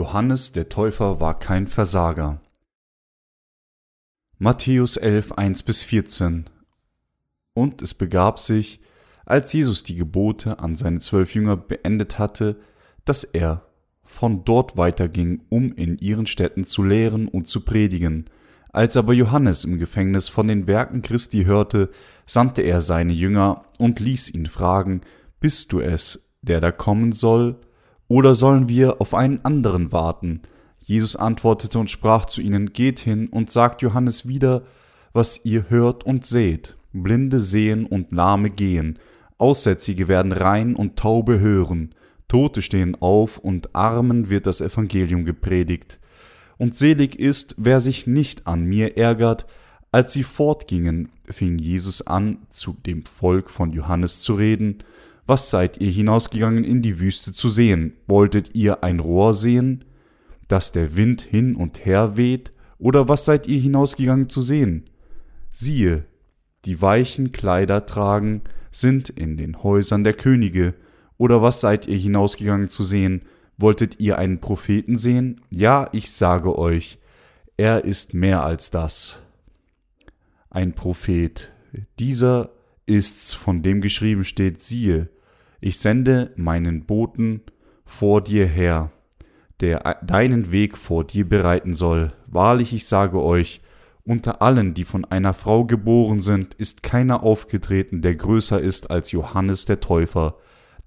Johannes der Täufer war kein Versager. Matthäus 11, 1 bis 14 Und es begab sich, als Jesus die Gebote an seine zwölf Jünger beendet hatte, dass er von dort weiterging, um in ihren Städten zu lehren und zu predigen. Als aber Johannes im Gefängnis von den Werken Christi hörte, sandte er seine Jünger und ließ ihn fragen, Bist du es, der da kommen soll, oder sollen wir auf einen anderen warten? Jesus antwortete und sprach zu ihnen, Geht hin und sagt Johannes wieder, was ihr hört und seht. Blinde sehen und Lahme gehen, Aussätzige werden rein und Taube hören, Tote stehen auf und Armen wird das Evangelium gepredigt. Und selig ist, wer sich nicht an mir ärgert. Als sie fortgingen, fing Jesus an, zu dem Volk von Johannes zu reden, was seid ihr hinausgegangen in die Wüste zu sehen? Wolltet ihr ein Rohr sehen, dass der Wind hin und her weht? Oder was seid ihr hinausgegangen zu sehen? Siehe, die weichen Kleider tragen, sind in den Häusern der Könige. Oder was seid ihr hinausgegangen zu sehen? Wolltet ihr einen Propheten sehen? Ja, ich sage euch, er ist mehr als das. Ein Prophet. Dieser ist's, von dem geschrieben steht, siehe, ich sende meinen Boten vor dir her, der deinen Weg vor dir bereiten soll. Wahrlich, ich sage euch, unter allen, die von einer Frau geboren sind, ist keiner aufgetreten, der größer ist als Johannes der Täufer,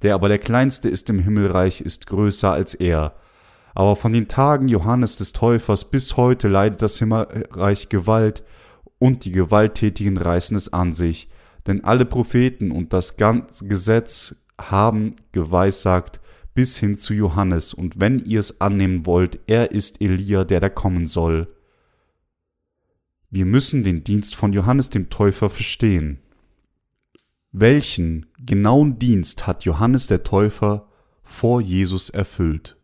der aber der kleinste ist im Himmelreich, ist größer als er. Aber von den Tagen Johannes des Täufers bis heute leidet das Himmelreich Gewalt, und die Gewalttätigen reißen es an sich, denn alle Propheten und das ganze Gesetz haben geweissagt bis hin zu Johannes, und wenn ihr es annehmen wollt, er ist Elia, der da kommen soll. Wir müssen den Dienst von Johannes dem Täufer verstehen. Welchen genauen Dienst hat Johannes der Täufer vor Jesus erfüllt?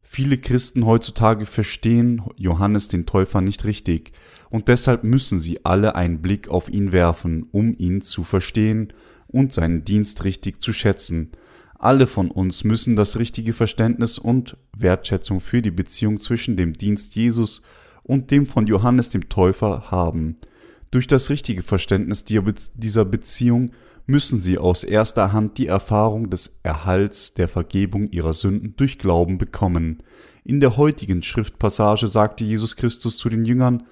Viele Christen heutzutage verstehen Johannes den Täufer nicht richtig, und deshalb müssen sie alle einen Blick auf ihn werfen, um ihn zu verstehen und seinen Dienst richtig zu schätzen. Alle von uns müssen das richtige Verständnis und Wertschätzung für die Beziehung zwischen dem Dienst Jesus und dem von Johannes dem Täufer haben. Durch das richtige Verständnis dieser Beziehung müssen sie aus erster Hand die Erfahrung des Erhalts der Vergebung ihrer Sünden durch Glauben bekommen. In der heutigen Schriftpassage sagte Jesus Christus zu den Jüngern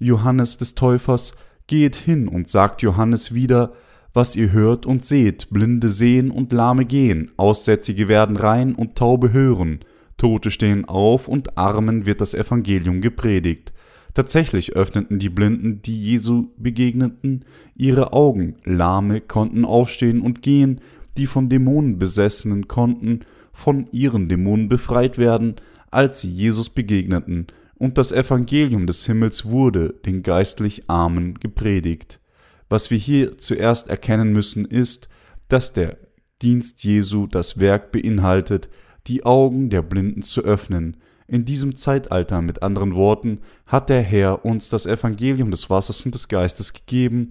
Johannes des Täufers, Geht hin und sagt Johannes wieder, was ihr hört und seht, Blinde sehen und Lahme gehen, Aussätzige werden rein und Taube hören, Tote stehen auf und Armen wird das Evangelium gepredigt. Tatsächlich öffneten die Blinden, die Jesu begegneten, ihre Augen, Lahme konnten aufstehen und gehen, die von Dämonen besessenen konnten von ihren Dämonen befreit werden, als sie Jesus begegneten, und das Evangelium des Himmels wurde den geistlich Armen gepredigt. Was wir hier zuerst erkennen müssen, ist, dass der Dienst Jesu das Werk beinhaltet, die Augen der Blinden zu öffnen. In diesem Zeitalter, mit anderen Worten, hat der Herr uns das Evangelium des Wassers und des Geistes gegeben,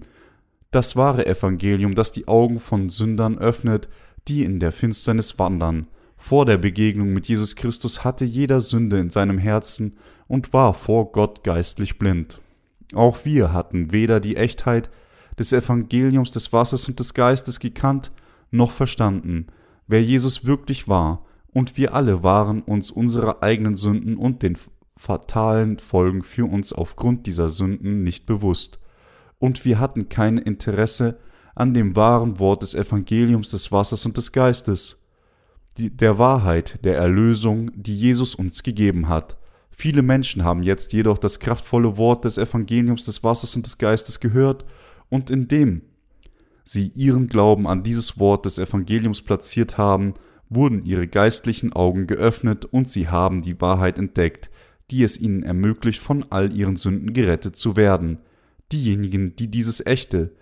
das wahre Evangelium, das die Augen von Sündern öffnet, die in der Finsternis wandern. Vor der Begegnung mit Jesus Christus hatte jeder Sünde in seinem Herzen und war vor Gott geistlich blind. Auch wir hatten weder die Echtheit des Evangeliums des Wassers und des Geistes gekannt noch verstanden, wer Jesus wirklich war, und wir alle waren uns unserer eigenen Sünden und den fatalen Folgen für uns aufgrund dieser Sünden nicht bewusst, und wir hatten kein Interesse an dem wahren Wort des Evangeliums des Wassers und des Geistes, die, der Wahrheit der Erlösung, die Jesus uns gegeben hat. Viele Menschen haben jetzt jedoch das kraftvolle Wort des Evangeliums des Wassers und des Geistes gehört und indem sie ihren Glauben an dieses Wort des Evangeliums platziert haben, wurden ihre geistlichen Augen geöffnet und sie haben die Wahrheit entdeckt, die es ihnen ermöglicht, von all ihren Sünden gerettet zu werden. Diejenigen, die dieses echte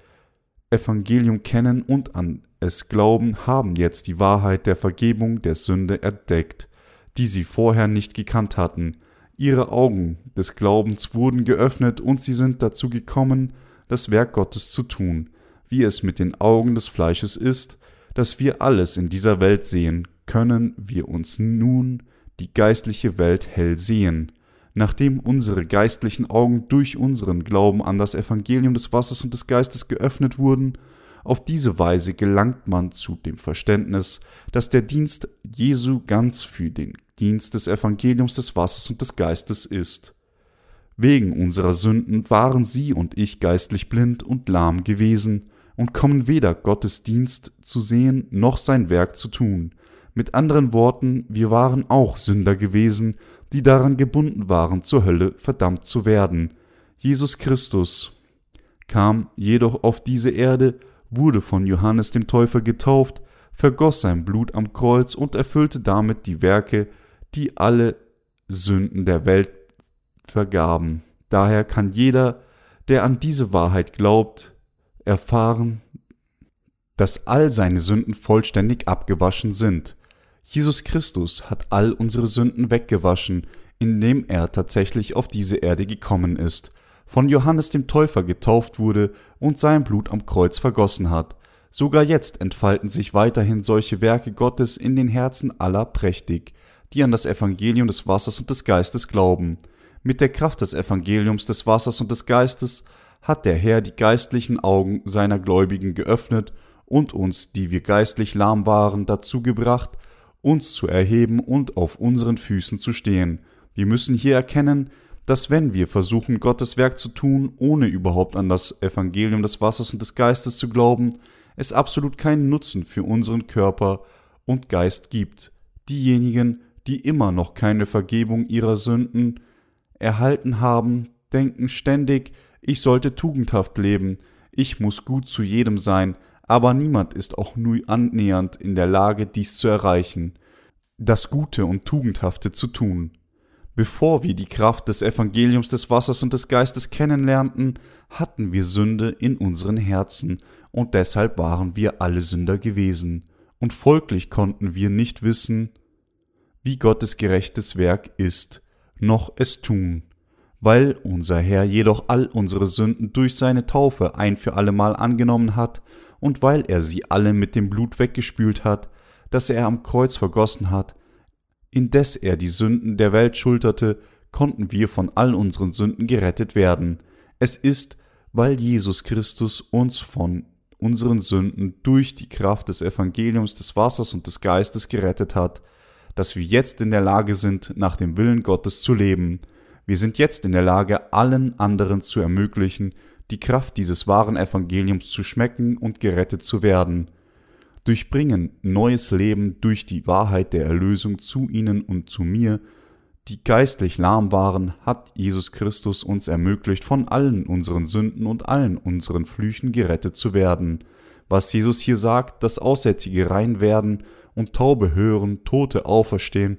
Evangelium kennen und an es glauben, haben jetzt die Wahrheit der Vergebung der Sünde entdeckt, die sie vorher nicht gekannt hatten. Ihre Augen des Glaubens wurden geöffnet und sie sind dazu gekommen, das Werk Gottes zu tun, wie es mit den Augen des Fleisches ist, dass wir alles in dieser Welt sehen, können wir uns nun die geistliche Welt hell sehen, nachdem unsere geistlichen Augen durch unseren Glauben an das Evangelium des Wassers und des Geistes geöffnet wurden, auf diese Weise gelangt man zu dem Verständnis, dass der Dienst Jesu ganz für den Dienst des Evangeliums des Wassers und des Geistes ist. Wegen unserer Sünden waren sie und ich geistlich blind und lahm gewesen und kommen weder Gottes Dienst zu sehen noch sein Werk zu tun. Mit anderen Worten, wir waren auch Sünder gewesen, die daran gebunden waren, zur Hölle verdammt zu werden. Jesus Christus kam jedoch auf diese Erde, wurde von Johannes dem Täufer getauft, vergoss sein Blut am Kreuz und erfüllte damit die Werke, die alle Sünden der Welt vergaben. Daher kann jeder, der an diese Wahrheit glaubt, erfahren, dass all seine Sünden vollständig abgewaschen sind. Jesus Christus hat all unsere Sünden weggewaschen, indem er tatsächlich auf diese Erde gekommen ist, von Johannes dem Täufer getauft wurde und sein Blut am Kreuz vergossen hat. Sogar jetzt entfalten sich weiterhin solche Werke Gottes in den Herzen aller prächtig, die an das Evangelium des Wassers und des Geistes glauben. Mit der Kraft des Evangeliums des Wassers und des Geistes hat der Herr die geistlichen Augen seiner Gläubigen geöffnet und uns, die wir geistlich lahm waren, dazu gebracht, uns zu erheben und auf unseren Füßen zu stehen. Wir müssen hier erkennen, dass wenn wir versuchen, Gottes Werk zu tun, ohne überhaupt an das Evangelium des Wassers und des Geistes zu glauben, es absolut keinen Nutzen für unseren Körper und Geist gibt. Diejenigen, die immer noch keine Vergebung ihrer Sünden erhalten haben, denken ständig, ich sollte tugendhaft leben, ich muss gut zu jedem sein, aber niemand ist auch nur annähernd in der Lage, dies zu erreichen, das Gute und Tugendhafte zu tun. Bevor wir die Kraft des Evangeliums des Wassers und des Geistes kennenlernten, hatten wir Sünde in unseren Herzen, und deshalb waren wir alle Sünder gewesen, und folglich konnten wir nicht wissen, wie Gottes gerechtes Werk ist, noch es tun. Weil unser Herr jedoch all unsere Sünden durch seine Taufe ein für allemal angenommen hat, und weil er sie alle mit dem Blut weggespült hat, das er am Kreuz vergossen hat, indes er die Sünden der Welt schulterte, konnten wir von all unseren Sünden gerettet werden. Es ist, weil Jesus Christus uns von unseren Sünden durch die Kraft des Evangeliums des Wassers und des Geistes gerettet hat, dass wir jetzt in der Lage sind, nach dem Willen Gottes zu leben. Wir sind jetzt in der Lage, allen anderen zu ermöglichen, die Kraft dieses wahren Evangeliums zu schmecken und gerettet zu werden. Durchbringen neues Leben durch die Wahrheit der Erlösung zu ihnen und zu mir, die geistlich lahm waren, hat Jesus Christus uns ermöglicht, von allen unseren Sünden und allen unseren Flüchen gerettet zu werden. Was Jesus hier sagt, dass Aussätzige rein werden und Taube hören, Tote auferstehen,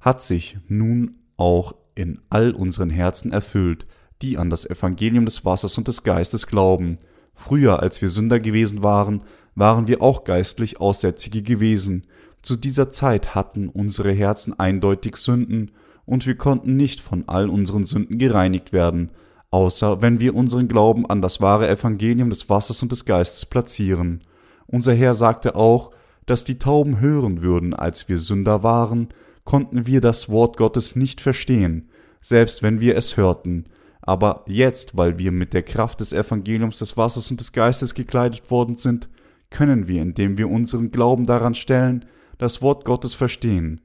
hat sich nun auch in all unseren Herzen erfüllt, die an das Evangelium des Wassers und des Geistes glauben. Früher, als wir Sünder gewesen waren, waren wir auch geistlich Aussätzige gewesen. Zu dieser Zeit hatten unsere Herzen eindeutig Sünden, und wir konnten nicht von all unseren Sünden gereinigt werden, außer wenn wir unseren Glauben an das wahre Evangelium des Wassers und des Geistes platzieren. Unser Herr sagte auch, dass die Tauben hören würden, als wir Sünder waren, konnten wir das Wort Gottes nicht verstehen, selbst wenn wir es hörten. Aber jetzt, weil wir mit der Kraft des Evangeliums des Wassers und des Geistes gekleidet worden sind, können wir, indem wir unseren Glauben daran stellen, das Wort Gottes verstehen,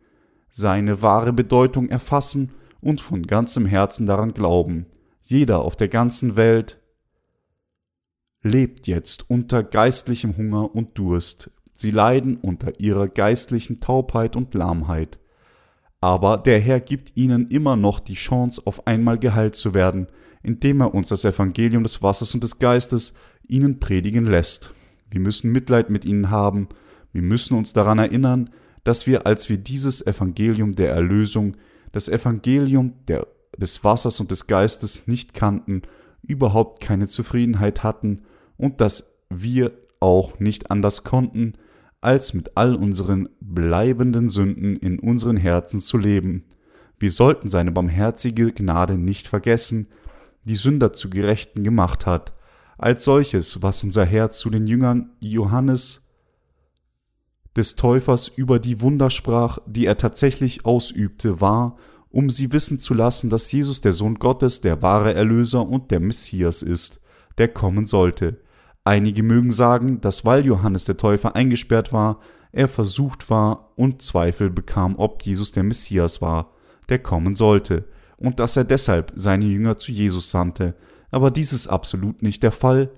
seine wahre Bedeutung erfassen und von ganzem Herzen daran glauben. Jeder auf der ganzen Welt lebt jetzt unter geistlichem Hunger und Durst, Sie leiden unter ihrer geistlichen Taubheit und Lahmheit. Aber der Herr gibt ihnen immer noch die Chance, auf einmal geheilt zu werden, indem er uns das Evangelium des Wassers und des Geistes ihnen predigen lässt. Wir müssen Mitleid mit ihnen haben, wir müssen uns daran erinnern, dass wir, als wir dieses Evangelium der Erlösung, das Evangelium der, des Wassers und des Geistes nicht kannten, überhaupt keine Zufriedenheit hatten und dass wir auch nicht anders konnten, als mit all unseren bleibenden Sünden in unseren Herzen zu leben. Wir sollten seine barmherzige Gnade nicht vergessen, die Sünder zu Gerechten gemacht hat, als solches, was unser Herz zu den Jüngern Johannes des Täufers über die Wunder sprach, die er tatsächlich ausübte, war, um sie wissen zu lassen, dass Jesus der Sohn Gottes, der wahre Erlöser und der Messias ist, der kommen sollte. Einige mögen sagen, dass weil Johannes der Täufer eingesperrt war, er versucht war und Zweifel bekam, ob Jesus der Messias war, der kommen sollte, und dass er deshalb seine Jünger zu Jesus sandte. Aber dies ist absolut nicht der Fall.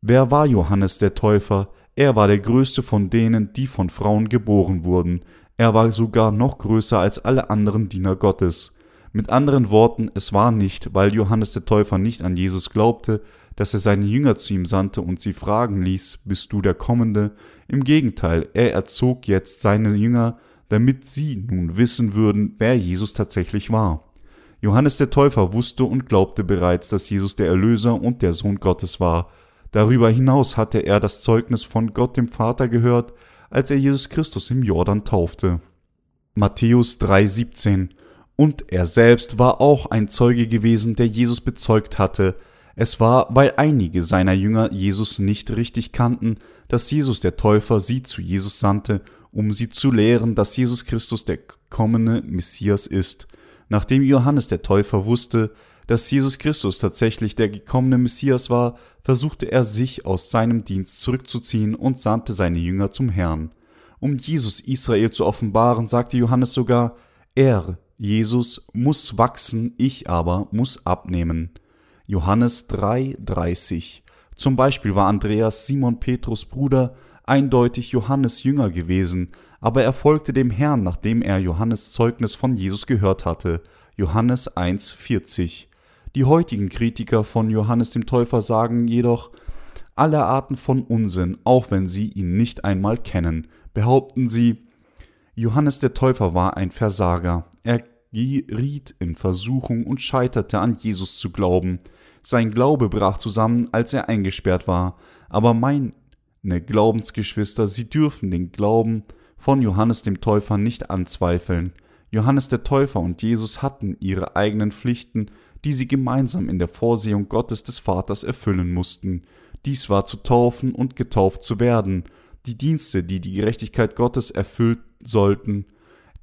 Wer war Johannes der Täufer? Er war der größte von denen, die von Frauen geboren wurden. Er war sogar noch größer als alle anderen Diener Gottes. Mit anderen Worten, es war nicht, weil Johannes der Täufer nicht an Jesus glaubte, dass er seine Jünger zu ihm sandte und sie fragen ließ, bist du der Kommende? Im Gegenteil, er erzog jetzt seine Jünger, damit sie nun wissen würden, wer Jesus tatsächlich war. Johannes der Täufer wusste und glaubte bereits, dass Jesus der Erlöser und der Sohn Gottes war. Darüber hinaus hatte er das Zeugnis von Gott dem Vater gehört, als er Jesus Christus im Jordan taufte. Matthäus 3,17 Und er selbst war auch ein Zeuge gewesen, der Jesus bezeugt hatte. Es war, weil einige seiner Jünger Jesus nicht richtig kannten, dass Jesus der Täufer sie zu Jesus sandte, um sie zu lehren, dass Jesus Christus der kommende Messias ist. Nachdem Johannes der Täufer wusste, dass Jesus Christus tatsächlich der gekommene Messias war, versuchte er sich aus seinem Dienst zurückzuziehen und sandte seine Jünger zum Herrn. Um Jesus Israel zu offenbaren, sagte Johannes sogar, er, Jesus, muss wachsen, ich aber muss abnehmen. Johannes 3,30 Zum Beispiel war Andreas Simon Petrus Bruder eindeutig Johannes Jünger gewesen, aber er folgte dem Herrn, nachdem er Johannes Zeugnis von Jesus gehört hatte. Johannes 1,40 die heutigen Kritiker von Johannes dem Täufer sagen jedoch, alle Arten von Unsinn, auch wenn sie ihn nicht einmal kennen, behaupten sie, Johannes der Täufer war ein Versager, er geriet in Versuchung und scheiterte an Jesus zu glauben. Sein Glaube brach zusammen, als er eingesperrt war, aber meine Glaubensgeschwister, sie dürfen den Glauben von Johannes dem Täufer nicht anzweifeln. Johannes der Täufer und Jesus hatten ihre eigenen Pflichten die sie gemeinsam in der Vorsehung Gottes des Vaters erfüllen mussten. Dies war zu taufen und getauft zu werden, die Dienste, die die Gerechtigkeit Gottes erfüllt sollten.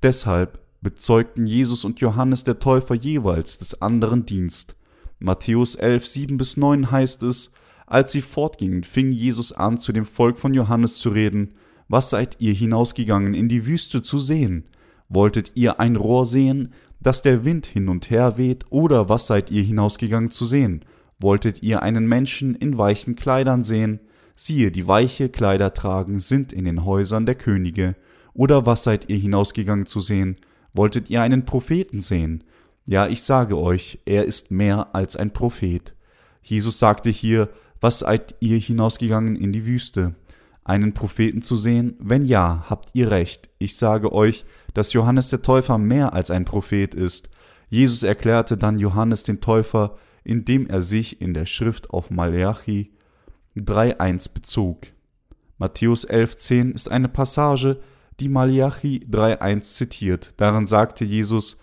Deshalb bezeugten Jesus und Johannes der Täufer jeweils des anderen Dienst. Matthäus 11, 7 bis 9 heißt es, als sie fortgingen, fing Jesus an, zu dem Volk von Johannes zu reden. Was seid ihr hinausgegangen in die Wüste zu sehen? Wolltet ihr ein Rohr sehen, dass der Wind hin und her weht, oder was seid ihr hinausgegangen zu sehen? Wolltet ihr einen Menschen in weichen Kleidern sehen? Siehe, die weiche Kleider tragen sind in den Häusern der Könige. Oder was seid ihr hinausgegangen zu sehen? Wolltet ihr einen Propheten sehen? Ja, ich sage euch, er ist mehr als ein Prophet. Jesus sagte hier, was seid ihr hinausgegangen in die Wüste? Einen Propheten zu sehen? Wenn ja, habt ihr recht. Ich sage euch, dass Johannes der Täufer mehr als ein Prophet ist. Jesus erklärte dann Johannes den Täufer, indem er sich in der Schrift auf Malachi 3.1 bezog. Matthäus 11.10 ist eine Passage, die Malachi 3.1 zitiert. Darin sagte Jesus,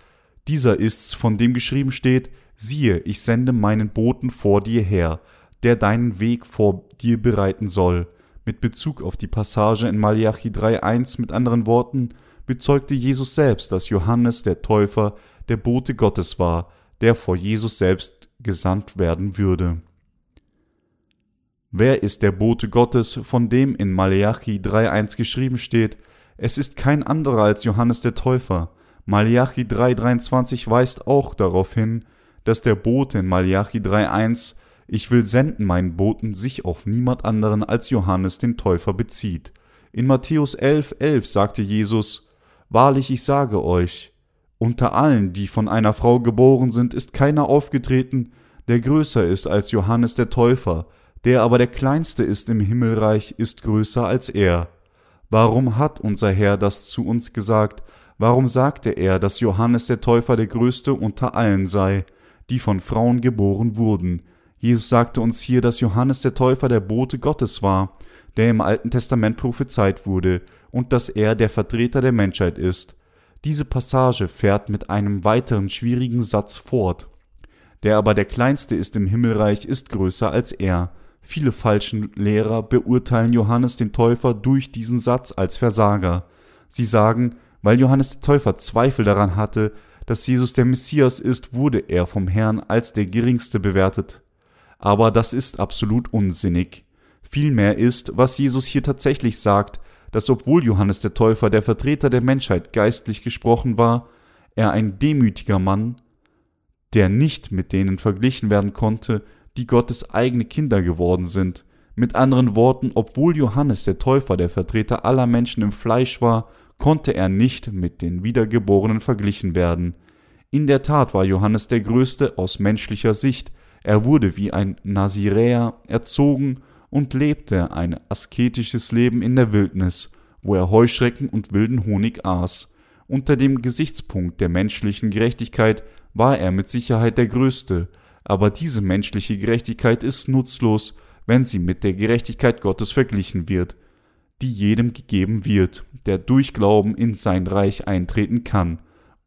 dieser ist's, von dem geschrieben steht, siehe, ich sende meinen Boten vor dir her, der deinen Weg vor dir bereiten soll. Mit Bezug auf die Passage in Malachi 3.1 mit anderen Worten, bezeugte Jesus selbst, dass Johannes der Täufer der Bote Gottes war, der vor Jesus selbst gesandt werden würde. Wer ist der Bote Gottes, von dem in Maleachi 3.1 geschrieben steht, es ist kein anderer als Johannes der Täufer. Maleachi 3.23 weist auch darauf hin, dass der Bote in Maleachi 3.1 Ich will senden meinen Boten sich auf niemand anderen als Johannes den Täufer bezieht. In Matthäus 11.11 11 sagte Jesus, Wahrlich, ich sage euch, unter allen, die von einer Frau geboren sind, ist keiner aufgetreten, der größer ist als Johannes der Täufer, der aber der kleinste ist im Himmelreich, ist größer als er. Warum hat unser Herr das zu uns gesagt? Warum sagte er, dass Johannes der Täufer der größte unter allen sei, die von Frauen geboren wurden? Jesus sagte uns hier, dass Johannes der Täufer der Bote Gottes war, der im Alten Testament prophezeit wurde, und dass er der Vertreter der Menschheit ist. Diese Passage fährt mit einem weiteren schwierigen Satz fort. Der aber der Kleinste ist im Himmelreich, ist größer als er. Viele falschen Lehrer beurteilen Johannes den Täufer durch diesen Satz als Versager. Sie sagen, weil Johannes der Täufer Zweifel daran hatte, dass Jesus der Messias ist, wurde er vom Herrn als der Geringste bewertet. Aber das ist absolut unsinnig. Vielmehr ist, was Jesus hier tatsächlich sagt, dass obwohl Johannes der Täufer der Vertreter der Menschheit geistlich gesprochen war, er ein demütiger Mann, der nicht mit denen verglichen werden konnte, die Gottes eigene Kinder geworden sind. Mit anderen Worten, obwohl Johannes der Täufer der Vertreter aller Menschen im Fleisch war, konnte er nicht mit den Wiedergeborenen verglichen werden. In der Tat war Johannes der Größte aus menschlicher Sicht, er wurde wie ein Naziräer erzogen und lebte ein asketisches Leben in der Wildnis, wo er Heuschrecken und wilden Honig aß. Unter dem Gesichtspunkt der menschlichen Gerechtigkeit war er mit Sicherheit der Größte, aber diese menschliche Gerechtigkeit ist nutzlos, wenn sie mit der Gerechtigkeit Gottes verglichen wird, die jedem gegeben wird, der durch Glauben in sein Reich eintreten kann,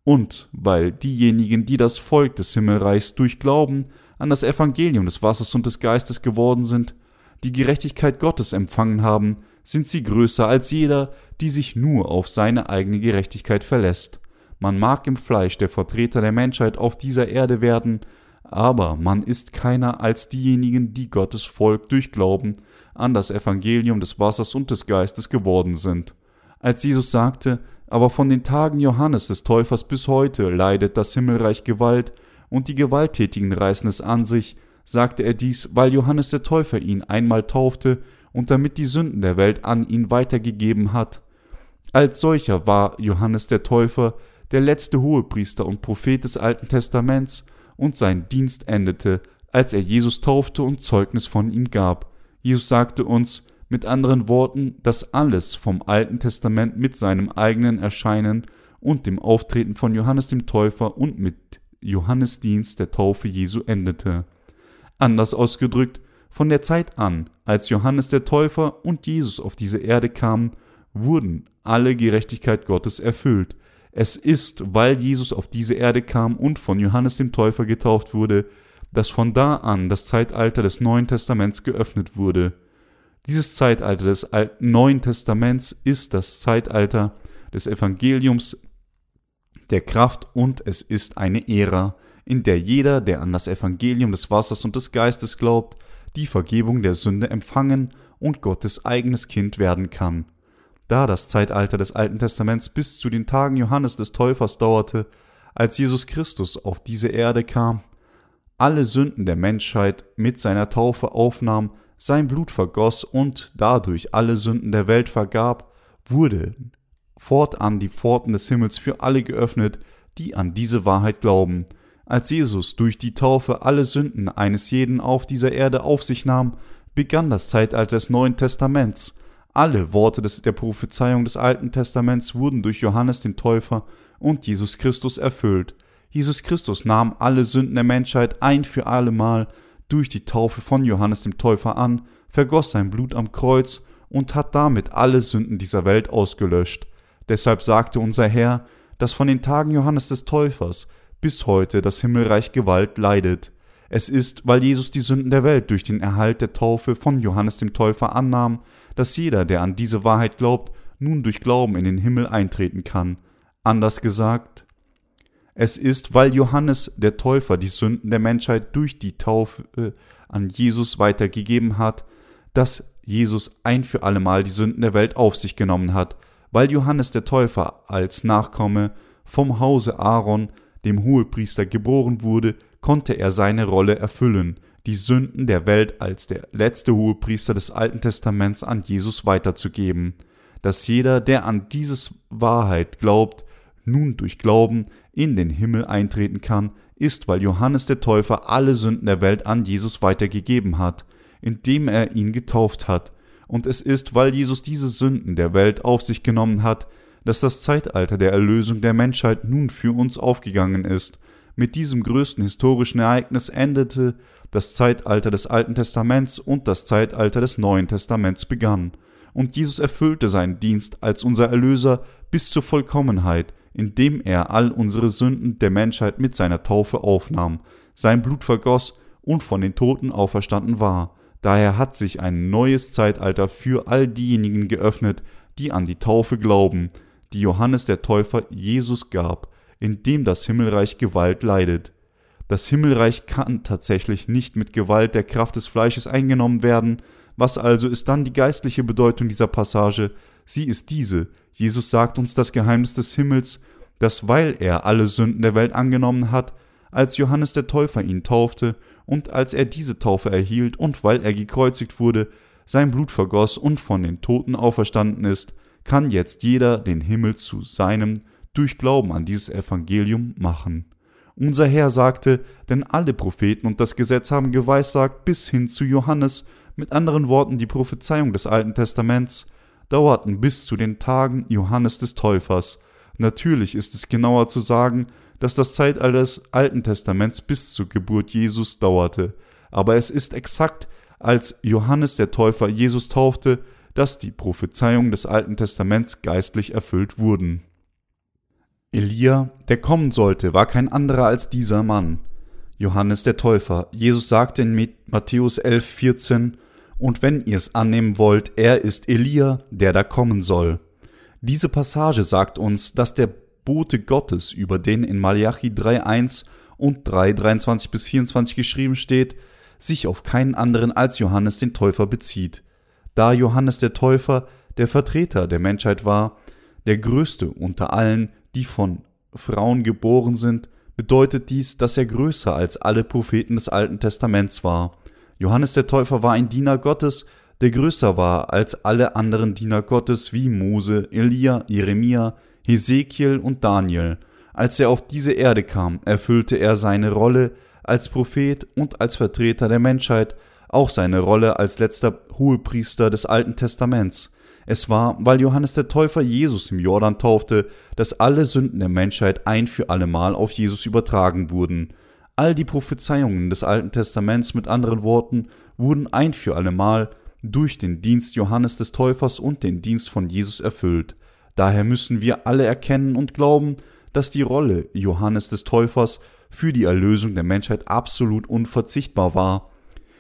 und weil diejenigen, die das Volk des Himmelreichs durch Glauben an das Evangelium des Wassers und des Geistes geworden sind, die Gerechtigkeit Gottes empfangen haben, sind sie größer als jeder, die sich nur auf seine eigene Gerechtigkeit verlässt. Man mag im Fleisch der Vertreter der Menschheit auf dieser Erde werden, aber man ist keiner als diejenigen, die Gottes Volk durch Glauben an das Evangelium des Wassers und des Geistes geworden sind. Als Jesus sagte, aber von den Tagen Johannes des Täufers bis heute leidet das Himmelreich Gewalt, und die Gewalttätigen reißen es an sich, sagte er dies, weil Johannes der Täufer ihn einmal taufte und damit die Sünden der Welt an ihn weitergegeben hat. Als solcher war Johannes der Täufer der letzte Hohepriester und Prophet des Alten Testaments, und sein Dienst endete, als er Jesus taufte und Zeugnis von ihm gab. Jesus sagte uns mit anderen Worten, dass alles vom Alten Testament mit seinem eigenen Erscheinen und dem Auftreten von Johannes dem Täufer und mit Johannes Dienst der Taufe Jesu endete. Anders ausgedrückt, von der Zeit an, als Johannes der Täufer und Jesus auf diese Erde kamen, wurden alle Gerechtigkeit Gottes erfüllt, es ist, weil Jesus auf diese Erde kam und von Johannes dem Täufer getauft wurde, dass von da an das Zeitalter des Neuen Testaments geöffnet wurde. Dieses Zeitalter des Neuen Testaments ist das Zeitalter des Evangeliums der Kraft und es ist eine Ära, in der jeder, der an das Evangelium des Wassers und des Geistes glaubt, die Vergebung der Sünde empfangen und Gottes eigenes Kind werden kann. Da das Zeitalter des Alten Testaments bis zu den Tagen Johannes des Täufers dauerte, als Jesus Christus auf diese Erde kam, alle Sünden der Menschheit mit seiner Taufe aufnahm, sein Blut vergoss und dadurch alle Sünden der Welt vergab, wurde fortan die Pforten des Himmels für alle geöffnet, die an diese Wahrheit glauben. Als Jesus durch die Taufe alle Sünden eines jeden auf dieser Erde auf sich nahm, begann das Zeitalter des Neuen Testaments, alle Worte des, der Prophezeiung des Alten Testaments wurden durch Johannes den Täufer und Jesus Christus erfüllt. Jesus Christus nahm alle Sünden der Menschheit ein für allemal durch die Taufe von Johannes dem Täufer an, vergoss sein Blut am Kreuz und hat damit alle Sünden dieser Welt ausgelöscht. Deshalb sagte unser Herr, dass von den Tagen Johannes des Täufers bis heute das Himmelreich Gewalt leidet. Es ist, weil Jesus die Sünden der Welt durch den Erhalt der Taufe von Johannes dem Täufer annahm, dass jeder, der an diese Wahrheit glaubt, nun durch Glauben in den Himmel eintreten kann. Anders gesagt, es ist, weil Johannes der Täufer die Sünden der Menschheit durch die Taufe an Jesus weitergegeben hat, dass Jesus ein für allemal die Sünden der Welt auf sich genommen hat, weil Johannes der Täufer als Nachkomme vom Hause Aaron, dem Hohepriester, geboren wurde, konnte er seine Rolle erfüllen, die Sünden der Welt als der letzte Hohepriester des Alten Testaments an Jesus weiterzugeben, dass jeder, der an dieses Wahrheit glaubt, nun durch Glauben in den Himmel eintreten kann, ist, weil Johannes der Täufer alle Sünden der Welt an Jesus weitergegeben hat, indem er ihn getauft hat, und es ist, weil Jesus diese Sünden der Welt auf sich genommen hat, dass das Zeitalter der Erlösung der Menschheit nun für uns aufgegangen ist. Mit diesem größten historischen Ereignis endete das Zeitalter des Alten Testaments und das Zeitalter des Neuen Testaments begann, und Jesus erfüllte seinen Dienst als unser Erlöser bis zur Vollkommenheit, indem er all unsere Sünden der Menschheit mit seiner Taufe aufnahm, sein Blut vergoss und von den Toten auferstanden war. Daher hat sich ein neues Zeitalter für all diejenigen geöffnet, die an die Taufe glauben, die Johannes der Täufer Jesus gab, in dem das Himmelreich Gewalt leidet. Das Himmelreich kann tatsächlich nicht mit Gewalt der Kraft des Fleisches eingenommen werden. Was also ist dann die geistliche Bedeutung dieser Passage? Sie ist diese. Jesus sagt uns das Geheimnis des Himmels, dass weil er alle Sünden der Welt angenommen hat, als Johannes der Täufer ihn taufte und als er diese Taufe erhielt und weil er gekreuzigt wurde, sein Blut vergoss und von den Toten auferstanden ist, kann jetzt jeder den Himmel zu seinem durch Glauben an dieses Evangelium machen. Unser Herr sagte, denn alle Propheten und das Gesetz haben geweissagt bis hin zu Johannes, mit anderen Worten die Prophezeiung des Alten Testaments, dauerten bis zu den Tagen Johannes des Täufers. Natürlich ist es genauer zu sagen, dass das Zeitalter des Alten Testaments bis zur Geburt Jesus dauerte, aber es ist exakt, als Johannes der Täufer Jesus taufte, dass die Prophezeiungen des Alten Testaments geistlich erfüllt wurden. Elia, der kommen sollte, war kein anderer als dieser Mann. Johannes der Täufer. Jesus sagte in Matthäus 11, 14, Und wenn ihr es annehmen wollt, er ist Elia, der da kommen soll. Diese Passage sagt uns, dass der Bote Gottes, über den in Malachi 3,1 und 3, 23 bis 24 geschrieben steht, sich auf keinen anderen als Johannes den Täufer bezieht. Da Johannes der Täufer der Vertreter der Menschheit war, der größte unter allen, die von Frauen geboren sind, bedeutet dies, dass er größer als alle Propheten des Alten Testaments war. Johannes der Täufer war ein Diener Gottes, der größer war als alle anderen Diener Gottes wie Mose, Elia, Jeremia, Hesekiel und Daniel. Als er auf diese Erde kam, erfüllte er seine Rolle als Prophet und als Vertreter der Menschheit, auch seine Rolle als letzter Hohepriester des Alten Testaments. Es war, weil Johannes der Täufer Jesus im Jordan taufte, dass alle Sünden der Menschheit ein für allemal auf Jesus übertragen wurden. All die Prophezeiungen des Alten Testaments mit anderen Worten wurden ein für allemal durch den Dienst Johannes des Täufers und den Dienst von Jesus erfüllt. Daher müssen wir alle erkennen und glauben, dass die Rolle Johannes des Täufers für die Erlösung der Menschheit absolut unverzichtbar war.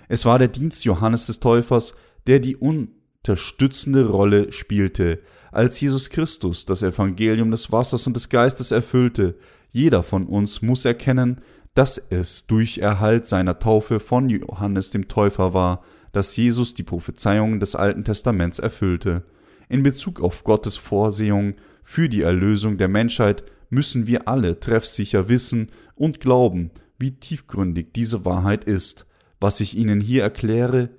Es war der Dienst Johannes des Täufers, der die unterstützende Rolle spielte, als Jesus Christus das Evangelium des Wassers und des Geistes erfüllte. Jeder von uns muss erkennen, dass es durch Erhalt seiner Taufe von Johannes dem Täufer war, dass Jesus die Prophezeiungen des Alten Testaments erfüllte. In Bezug auf Gottes Vorsehung für die Erlösung der Menschheit müssen wir alle treffsicher wissen und glauben, wie tiefgründig diese Wahrheit ist. Was ich Ihnen hier erkläre,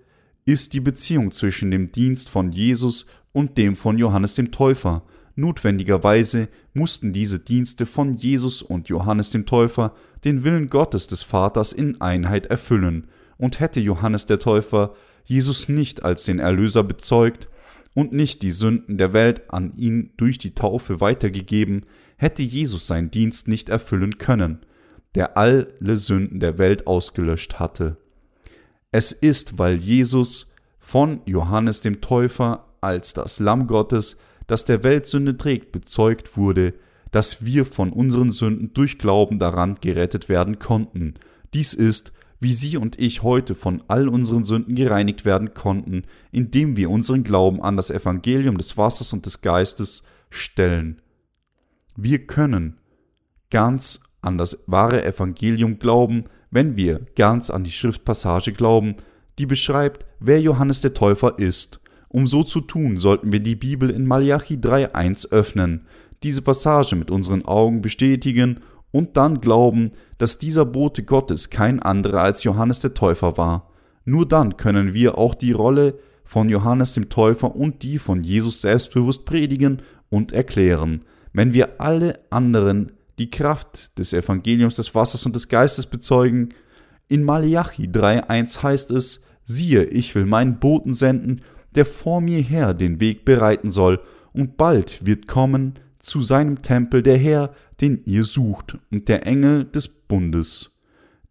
ist die Beziehung zwischen dem Dienst von Jesus und dem von Johannes dem Täufer. Notwendigerweise mussten diese Dienste von Jesus und Johannes dem Täufer den Willen Gottes des Vaters in Einheit erfüllen, und hätte Johannes der Täufer Jesus nicht als den Erlöser bezeugt und nicht die Sünden der Welt an ihn durch die Taufe weitergegeben, hätte Jesus seinen Dienst nicht erfüllen können, der alle Sünden der Welt ausgelöscht hatte. Es ist, weil Jesus von Johannes dem Täufer als das Lamm Gottes, das der Welt Sünde trägt, bezeugt wurde, dass wir von unseren Sünden durch Glauben daran gerettet werden konnten. Dies ist, wie Sie und ich heute von all unseren Sünden gereinigt werden konnten, indem wir unseren Glauben an das Evangelium des Wassers und des Geistes stellen. Wir können ganz an das wahre Evangelium glauben, wenn wir ganz an die Schriftpassage glauben, die beschreibt, wer Johannes der Täufer ist. Um so zu tun, sollten wir die Bibel in Malachi 3.1 öffnen, diese Passage mit unseren Augen bestätigen und dann glauben, dass dieser Bote Gottes kein anderer als Johannes der Täufer war. Nur dann können wir auch die Rolle von Johannes dem Täufer und die von Jesus selbstbewusst predigen und erklären. Wenn wir alle anderen die Kraft des Evangeliums des Wassers und des Geistes bezeugen. In Malachi 3.1 heißt es, siehe, ich will meinen Boten senden, der vor mir her den Weg bereiten soll, und bald wird kommen zu seinem Tempel der Herr, den ihr sucht, und der Engel des Bundes,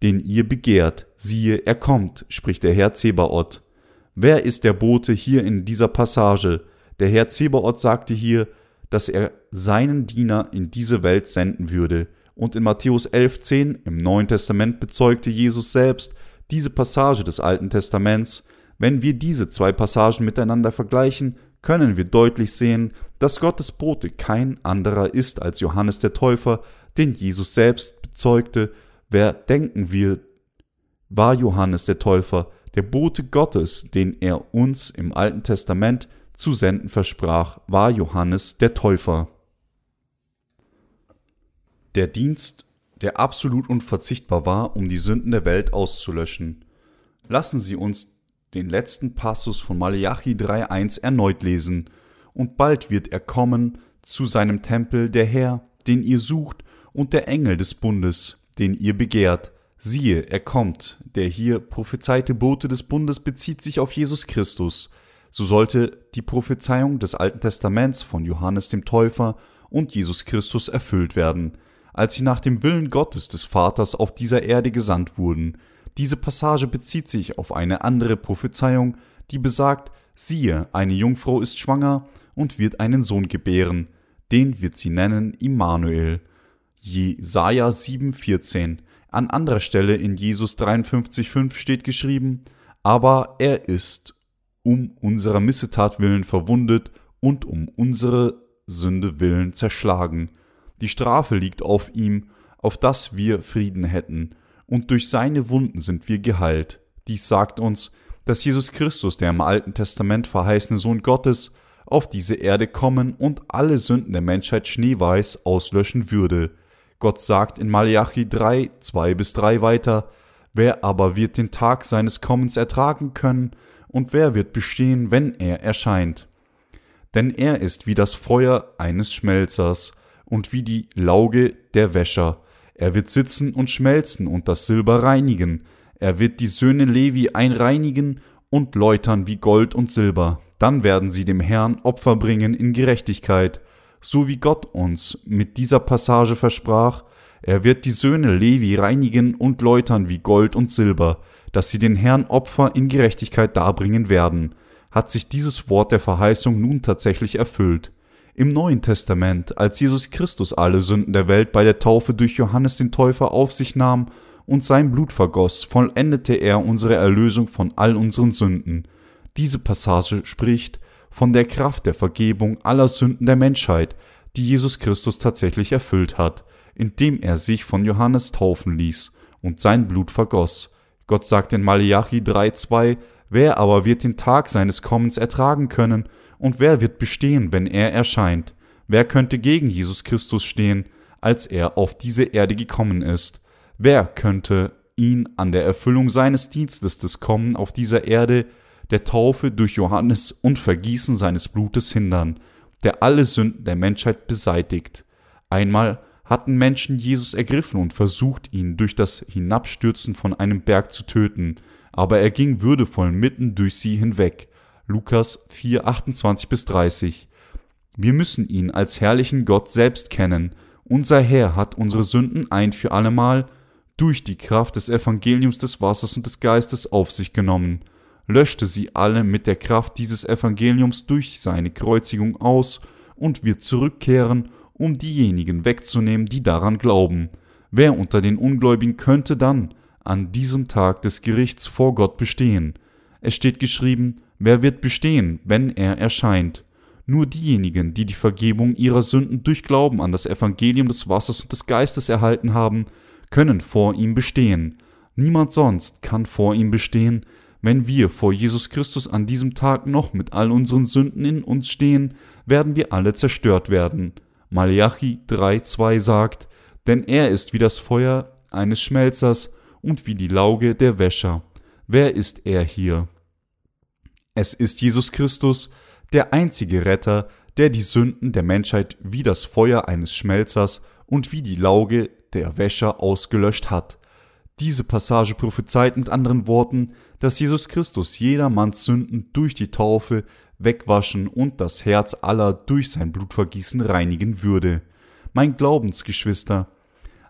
den ihr begehrt. Siehe, er kommt, spricht der Herr Zebaoth. Wer ist der Bote hier in dieser Passage? Der Herr Zebaoth sagte hier, dass er seinen Diener in diese Welt senden würde. Und in Matthäus 11,10 im Neuen Testament bezeugte Jesus selbst diese Passage des Alten Testaments, Wenn wir diese zwei Passagen miteinander vergleichen, können wir deutlich sehen, dass Gottes Bote kein anderer ist als Johannes der Täufer, den Jesus selbst bezeugte. Wer denken wir, war Johannes der Täufer, der Bote Gottes, den er uns im Alten Testament zu senden versprach, war Johannes der Täufer. Der Dienst, der absolut unverzichtbar war, um die Sünden der Welt auszulöschen. Lassen Sie uns den letzten Passus von Malachi 3.1 erneut lesen. Und bald wird er kommen zu seinem Tempel, der Herr, den ihr sucht, und der Engel des Bundes, den ihr begehrt. Siehe, er kommt. Der hier prophezeite Bote des Bundes bezieht sich auf Jesus Christus. So sollte die Prophezeiung des Alten Testaments von Johannes dem Täufer und Jesus Christus erfüllt werden, als sie nach dem Willen Gottes des Vaters auf dieser Erde gesandt wurden, diese Passage bezieht sich auf eine andere Prophezeiung, die besagt, siehe, eine Jungfrau ist schwanger und wird einen Sohn gebären, den wird sie nennen Immanuel. Jesaja 7,14. An anderer Stelle in Jesus 53,5 steht geschrieben, aber er ist um unserer Missetat willen verwundet und um unsere Sünde willen zerschlagen. Die Strafe liegt auf ihm, auf dass wir Frieden hätten, und durch seine Wunden sind wir geheilt. Dies sagt uns, dass Jesus Christus, der im Alten Testament verheißene Sohn Gottes, auf diese Erde kommen und alle Sünden der Menschheit schneeweiß auslöschen würde. Gott sagt in Malachi 3, 2 bis 3 weiter, Wer aber wird den Tag seines Kommens ertragen können, und wer wird bestehen, wenn er erscheint? Denn er ist wie das Feuer eines Schmelzers und wie die Lauge der Wäscher. Er wird sitzen und schmelzen und das Silber reinigen. Er wird die Söhne Levi einreinigen und läutern wie Gold und Silber. Dann werden sie dem Herrn Opfer bringen in Gerechtigkeit, so wie Gott uns mit dieser Passage versprach. Er wird die Söhne Levi reinigen und läutern wie Gold und Silber, dass sie den Herrn Opfer in Gerechtigkeit darbringen werden. Hat sich dieses Wort der Verheißung nun tatsächlich erfüllt? Im Neuen Testament, als Jesus Christus alle Sünden der Welt bei der Taufe durch Johannes den Täufer auf sich nahm und sein Blut vergoss, vollendete er unsere Erlösung von all unseren Sünden. Diese Passage spricht von der Kraft der Vergebung aller Sünden der Menschheit, die Jesus Christus tatsächlich erfüllt hat, indem er sich von Johannes taufen ließ und sein Blut vergoss. Gott sagt in Malachi 3,2: Wer aber wird den Tag seines Kommens ertragen können und wer wird bestehen, wenn er erscheint? Wer könnte gegen Jesus Christus stehen, als er auf diese Erde gekommen ist? Wer könnte ihn an der Erfüllung seines Dienstes des Kommen auf dieser Erde, der Taufe durch Johannes und Vergießen seines Blutes hindern, der alle Sünden der Menschheit beseitigt? Einmal hatten Menschen Jesus ergriffen und versucht, ihn durch das Hinabstürzen von einem Berg zu töten, aber er ging würdevoll mitten durch sie hinweg. Lukas 4, 28 bis 30. Wir müssen ihn als herrlichen Gott selbst kennen. Unser Herr hat unsere Sünden ein für allemal durch die Kraft des Evangeliums des Wassers und des Geistes auf sich genommen, löschte sie alle mit der Kraft dieses Evangeliums durch seine Kreuzigung aus und wird zurückkehren, um diejenigen wegzunehmen, die daran glauben. Wer unter den Ungläubigen könnte dann an diesem Tag des Gerichts vor Gott bestehen? Es steht geschrieben, wer wird bestehen, wenn er erscheint? Nur diejenigen, die die Vergebung ihrer Sünden durch Glauben an das Evangelium des Wassers und des Geistes erhalten haben, können vor ihm bestehen. Niemand sonst kann vor ihm bestehen, wenn wir vor Jesus Christus an diesem Tag noch mit all unseren Sünden in uns stehen, werden wir alle zerstört werden. Malachi 3,2 sagt, denn er ist wie das Feuer eines Schmelzers und wie die Lauge der Wäscher. Wer ist er hier? Es ist Jesus Christus, der einzige Retter, der die Sünden der Menschheit wie das Feuer eines Schmelzers und wie die Lauge der Wäscher ausgelöscht hat. Diese Passage prophezeit mit anderen Worten, dass Jesus Christus jedermanns Sünden durch die Taufe wegwaschen und das Herz aller durch sein Blutvergießen reinigen würde. Mein Glaubensgeschwister,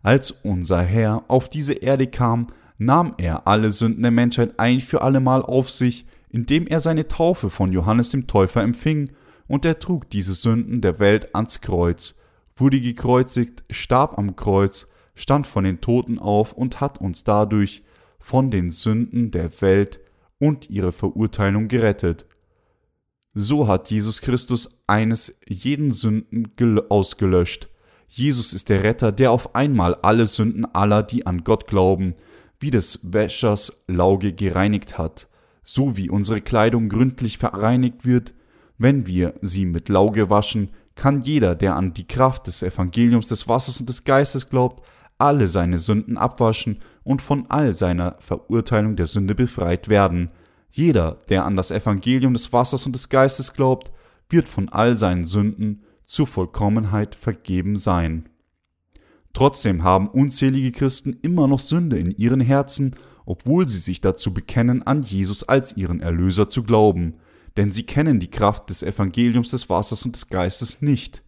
als unser Herr auf diese Erde kam, nahm er alle Sünden der Menschheit ein für allemal auf sich, indem er seine Taufe von Johannes dem Täufer empfing, und er trug diese Sünden der Welt ans Kreuz, wurde gekreuzigt, starb am Kreuz, stand von den Toten auf und hat uns dadurch von den Sünden der Welt und ihre Verurteilung gerettet. So hat Jesus Christus eines jeden Sünden ausgelöscht. Jesus ist der Retter, der auf einmal alle Sünden aller, die an Gott glauben, wie des Wäschers Lauge gereinigt hat, so wie unsere Kleidung gründlich vereinigt wird, wenn wir sie mit Lauge waschen, kann jeder, der an die Kraft des Evangeliums des Wassers und des Geistes glaubt, alle seine Sünden abwaschen und von all seiner Verurteilung der Sünde befreit werden. Jeder, der an das Evangelium des Wassers und des Geistes glaubt, wird von all seinen Sünden zur Vollkommenheit vergeben sein. Trotzdem haben unzählige Christen immer noch Sünde in ihren Herzen, obwohl sie sich dazu bekennen, an Jesus als ihren Erlöser zu glauben, denn sie kennen die Kraft des Evangeliums des Wassers und des Geistes nicht.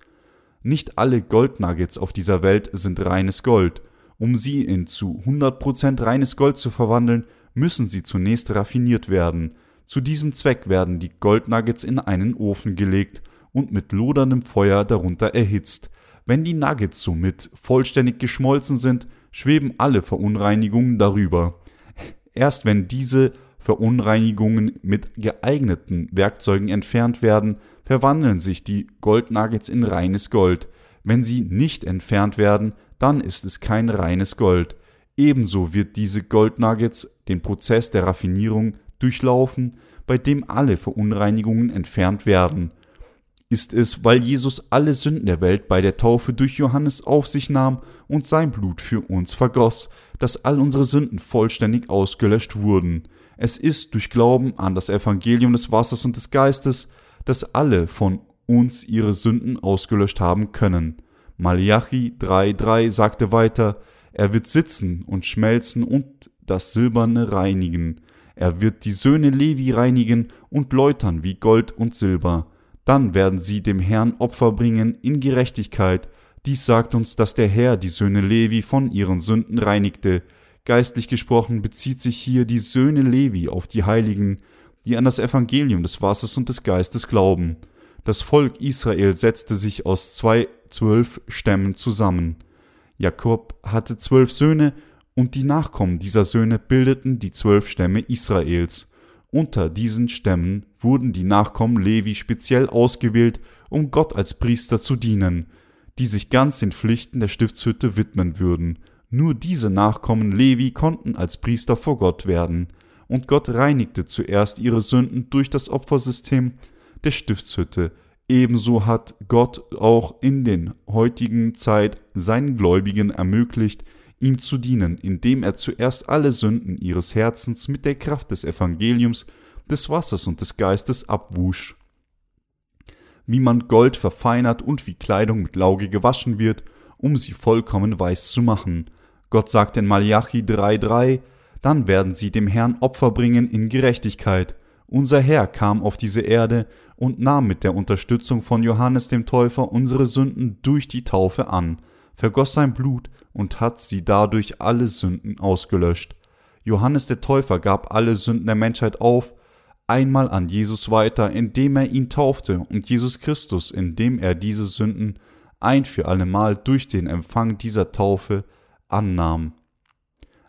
Nicht alle Goldnuggets auf dieser Welt sind reines Gold. Um sie in zu 100% reines Gold zu verwandeln, müssen sie zunächst raffiniert werden. Zu diesem Zweck werden die Goldnuggets in einen Ofen gelegt und mit loderndem Feuer darunter erhitzt. Wenn die Nuggets somit vollständig geschmolzen sind, schweben alle Verunreinigungen darüber. Erst wenn diese Verunreinigungen mit geeigneten Werkzeugen entfernt werden, verwandeln sich die Goldnuggets in reines Gold. Wenn sie nicht entfernt werden, dann ist es kein reines Gold. Ebenso wird diese Goldnuggets den Prozess der Raffinierung durchlaufen, bei dem alle Verunreinigungen entfernt werden. Ist es, weil Jesus alle Sünden der Welt bei der Taufe durch Johannes auf sich nahm und sein Blut für uns vergoss, dass all unsere Sünden vollständig ausgelöscht wurden. Es ist durch Glauben an das Evangelium des Wassers und des Geistes, dass alle von uns ihre Sünden ausgelöscht haben können. Malachi 3,3 sagte weiter, er wird sitzen und schmelzen und das Silberne reinigen. Er wird die Söhne Levi reinigen und läutern wie Gold und Silber. Dann werden sie dem Herrn Opfer bringen in Gerechtigkeit. Dies sagt uns, dass der Herr die Söhne Levi von ihren Sünden reinigte. Geistlich gesprochen bezieht sich hier die Söhne Levi auf die Heiligen, die an das Evangelium des Wassers und des Geistes glauben. Das Volk Israel setzte sich aus zwei zwölf Stämmen zusammen. Jakob hatte zwölf Söhne, und die Nachkommen dieser Söhne bildeten die zwölf Stämme Israels. Unter diesen Stämmen wurden die Nachkommen Levi speziell ausgewählt, um Gott als Priester zu dienen, die sich ganz den Pflichten der Stiftshütte widmen würden. Nur diese Nachkommen Levi konnten als Priester vor Gott werden und Gott reinigte zuerst ihre Sünden durch das Opfersystem der Stiftshütte. Ebenso hat Gott auch in den heutigen Zeit seinen Gläubigen ermöglicht, ihm zu dienen, indem er zuerst alle Sünden ihres Herzens mit der Kraft des Evangeliums, des Wassers und des Geistes abwusch. Wie man Gold verfeinert und wie Kleidung mit Lauge gewaschen wird, um sie vollkommen weiß zu machen. Gott sagt in Malachi 3,3, dann werden sie dem Herrn Opfer bringen in Gerechtigkeit. Unser Herr kam auf diese Erde und nahm mit der Unterstützung von Johannes dem Täufer unsere Sünden durch die Taufe an, vergoss sein Blut und hat sie dadurch alle Sünden ausgelöscht. Johannes der Täufer gab alle Sünden der Menschheit auf, einmal an Jesus weiter, indem er ihn taufte, und Jesus Christus, indem er diese Sünden ein für allemal durch den Empfang dieser Taufe annahm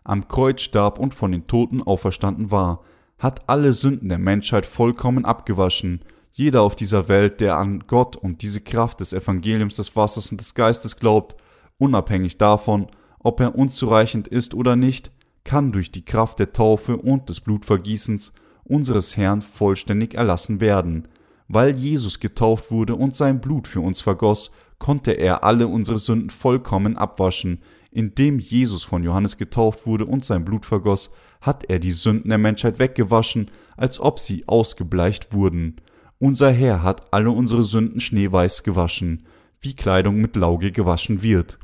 am Kreuz starb und von den Toten auferstanden war, hat alle Sünden der Menschheit vollkommen abgewaschen. Jeder auf dieser Welt, der an Gott und diese Kraft des Evangeliums des Wassers und des Geistes glaubt, unabhängig davon, ob er unzureichend ist oder nicht, kann durch die Kraft der Taufe und des Blutvergießens unseres Herrn vollständig erlassen werden. Weil Jesus getauft wurde und sein Blut für uns vergoss, konnte er alle unsere Sünden vollkommen abwaschen, indem Jesus von Johannes getauft wurde und sein Blut vergoss, hat er die Sünden der Menschheit weggewaschen, als ob sie ausgebleicht wurden. Unser Herr hat alle unsere Sünden schneeweiß gewaschen, wie Kleidung mit Lauge gewaschen wird.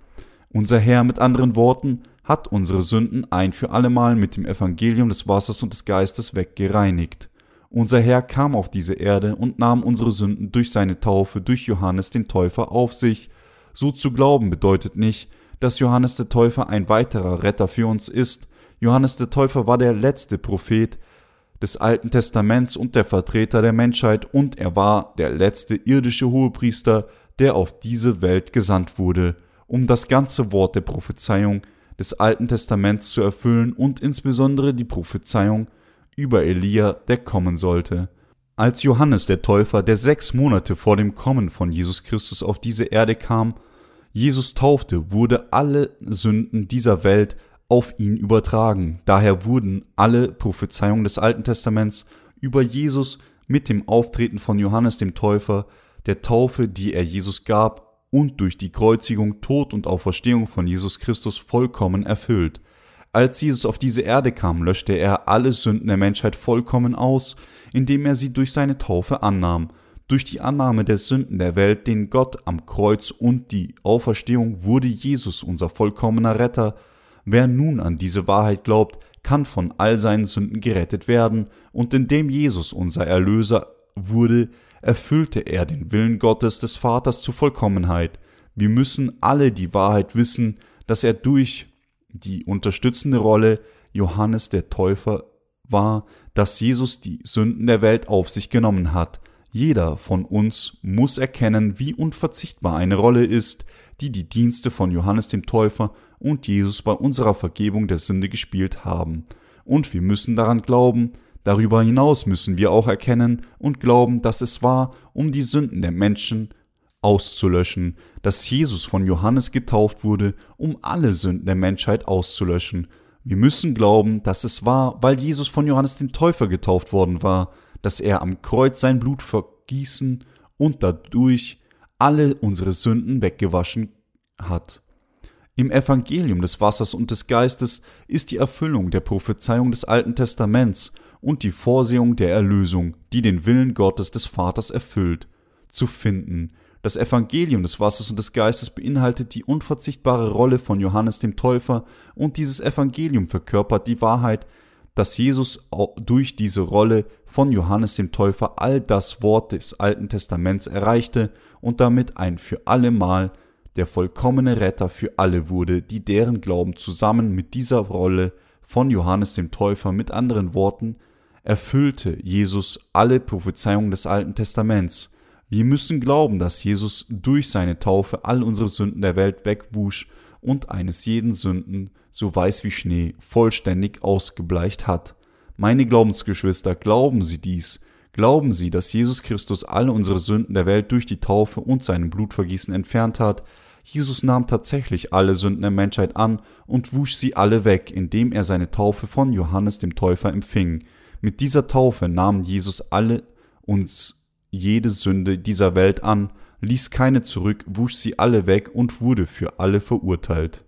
Unser Herr mit anderen Worten hat unsere Sünden ein für allemal mit dem Evangelium des Wassers und des Geistes weggereinigt. Unser Herr kam auf diese Erde und nahm unsere Sünden durch seine Taufe durch Johannes den Täufer auf sich. So zu glauben bedeutet nicht, dass Johannes der Täufer ein weiterer Retter für uns ist. Johannes der Täufer war der letzte Prophet des Alten Testaments und der Vertreter der Menschheit und er war der letzte irdische Hohepriester, der auf diese Welt gesandt wurde, um das ganze Wort der Prophezeiung des Alten Testaments zu erfüllen und insbesondere die Prophezeiung über Elia, der kommen sollte. Als Johannes der Täufer, der sechs Monate vor dem Kommen von Jesus Christus auf diese Erde kam, Jesus taufte, wurde alle Sünden dieser Welt auf ihn übertragen. Daher wurden alle Prophezeiungen des Alten Testaments über Jesus mit dem Auftreten von Johannes dem Täufer, der Taufe, die er Jesus gab, und durch die Kreuzigung, Tod und Auferstehung von Jesus Christus vollkommen erfüllt. Als Jesus auf diese Erde kam, löschte er alle Sünden der Menschheit vollkommen aus, indem er sie durch seine Taufe annahm. Durch die Annahme der Sünden der Welt, den Gott am Kreuz und die Auferstehung wurde Jesus unser vollkommener Retter. Wer nun an diese Wahrheit glaubt, kann von all seinen Sünden gerettet werden, und indem Jesus unser Erlöser wurde, erfüllte er den Willen Gottes des Vaters zur Vollkommenheit. Wir müssen alle die Wahrheit wissen, dass er durch die unterstützende Rolle Johannes der Täufer war, dass Jesus die Sünden der Welt auf sich genommen hat. Jeder von uns muss erkennen, wie unverzichtbar eine Rolle ist, die die Dienste von Johannes dem Täufer und Jesus bei unserer Vergebung der Sünde gespielt haben. Und wir müssen daran glauben, darüber hinaus müssen wir auch erkennen und glauben, dass es war, um die Sünden der Menschen auszulöschen, dass Jesus von Johannes getauft wurde, um alle Sünden der Menschheit auszulöschen. Wir müssen glauben, dass es war, weil Jesus von Johannes dem Täufer getauft worden war, dass er am Kreuz sein Blut vergießen und dadurch alle unsere Sünden weggewaschen hat. Im Evangelium des Wassers und des Geistes ist die Erfüllung der Prophezeiung des Alten Testaments und die Vorsehung der Erlösung, die den Willen Gottes des Vaters erfüllt, zu finden. Das Evangelium des Wassers und des Geistes beinhaltet die unverzichtbare Rolle von Johannes dem Täufer und dieses Evangelium verkörpert die Wahrheit, dass Jesus durch diese Rolle von Johannes dem Täufer all das Wort des Alten Testaments erreichte und damit ein für allemal der vollkommene Retter für alle wurde, die deren Glauben zusammen mit dieser Rolle von Johannes dem Täufer mit anderen Worten erfüllte Jesus alle Prophezeiungen des Alten Testaments. Wir müssen glauben, dass Jesus durch seine Taufe all unsere Sünden der Welt wegwusch und eines jeden Sünden, so weiß wie Schnee, vollständig ausgebleicht hat. Meine Glaubensgeschwister, glauben Sie dies, Glauben Sie, dass Jesus Christus alle unsere Sünden der Welt durch die Taufe und seinem Blutvergießen entfernt hat? Jesus nahm tatsächlich alle Sünden der Menschheit an und wusch sie alle weg, indem er seine Taufe von Johannes dem Täufer empfing. Mit dieser Taufe nahm Jesus alle uns jede Sünde dieser Welt an, ließ keine zurück, wusch sie alle weg und wurde für alle verurteilt.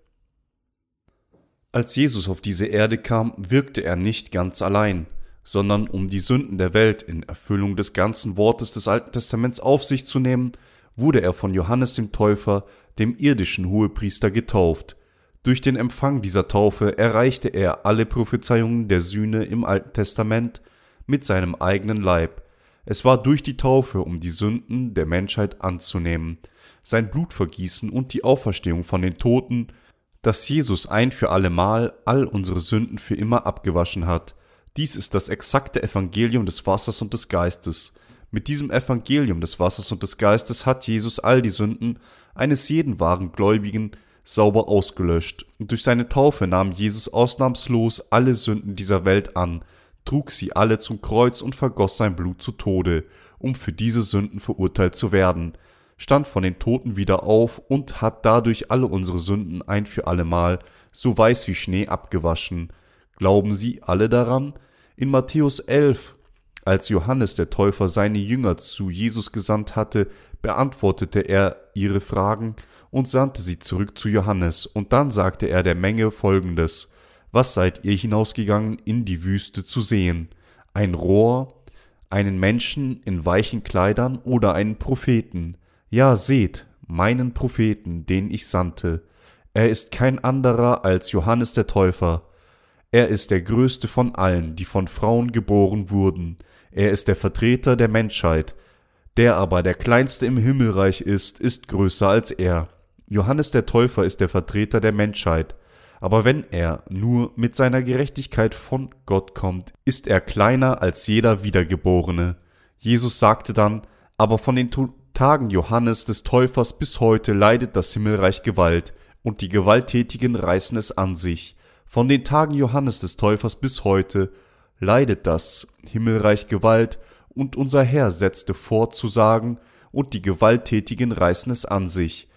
Als Jesus auf diese Erde kam, wirkte er nicht ganz allein sondern um die Sünden der Welt in Erfüllung des ganzen Wortes des Alten Testaments auf sich zu nehmen, wurde er von Johannes dem Täufer, dem irdischen Hohepriester, getauft. Durch den Empfang dieser Taufe erreichte er alle Prophezeiungen der Sühne im Alten Testament mit seinem eigenen Leib. Es war durch die Taufe, um die Sünden der Menschheit anzunehmen, sein Blutvergießen und die Auferstehung von den Toten, dass Jesus ein für allemal all unsere Sünden für immer abgewaschen hat, dies ist das exakte Evangelium des Wassers und des Geistes. Mit diesem Evangelium des Wassers und des Geistes hat Jesus all die Sünden eines jeden wahren Gläubigen sauber ausgelöscht. Und durch seine Taufe nahm Jesus ausnahmslos alle Sünden dieser Welt an, trug sie alle zum Kreuz und vergoss sein Blut zu Tode, um für diese Sünden verurteilt zu werden, stand von den Toten wieder auf und hat dadurch alle unsere Sünden ein für allemal so weiß wie Schnee abgewaschen. Glauben Sie alle daran? In Matthäus 11, als Johannes der Täufer seine Jünger zu Jesus gesandt hatte, beantwortete er ihre Fragen und sandte sie zurück zu Johannes, und dann sagte er der Menge folgendes Was seid ihr hinausgegangen in die Wüste zu sehen? Ein Rohr, einen Menschen in weichen Kleidern oder einen Propheten? Ja, seht, meinen Propheten, den ich sandte. Er ist kein anderer als Johannes der Täufer. Er ist der größte von allen, die von Frauen geboren wurden. Er ist der Vertreter der Menschheit. Der aber der kleinste im Himmelreich ist, ist größer als er. Johannes der Täufer ist der Vertreter der Menschheit. Aber wenn er nur mit seiner Gerechtigkeit von Gott kommt, ist er kleiner als jeder Wiedergeborene. Jesus sagte dann, aber von den Tagen Johannes des Täufers bis heute leidet das Himmelreich Gewalt, und die Gewalttätigen reißen es an sich. Von den Tagen Johannes des Täufers bis heute leidet das Himmelreich Gewalt, und unser Herr setzte fort zu sagen, und die Gewalttätigen reißen es an sich.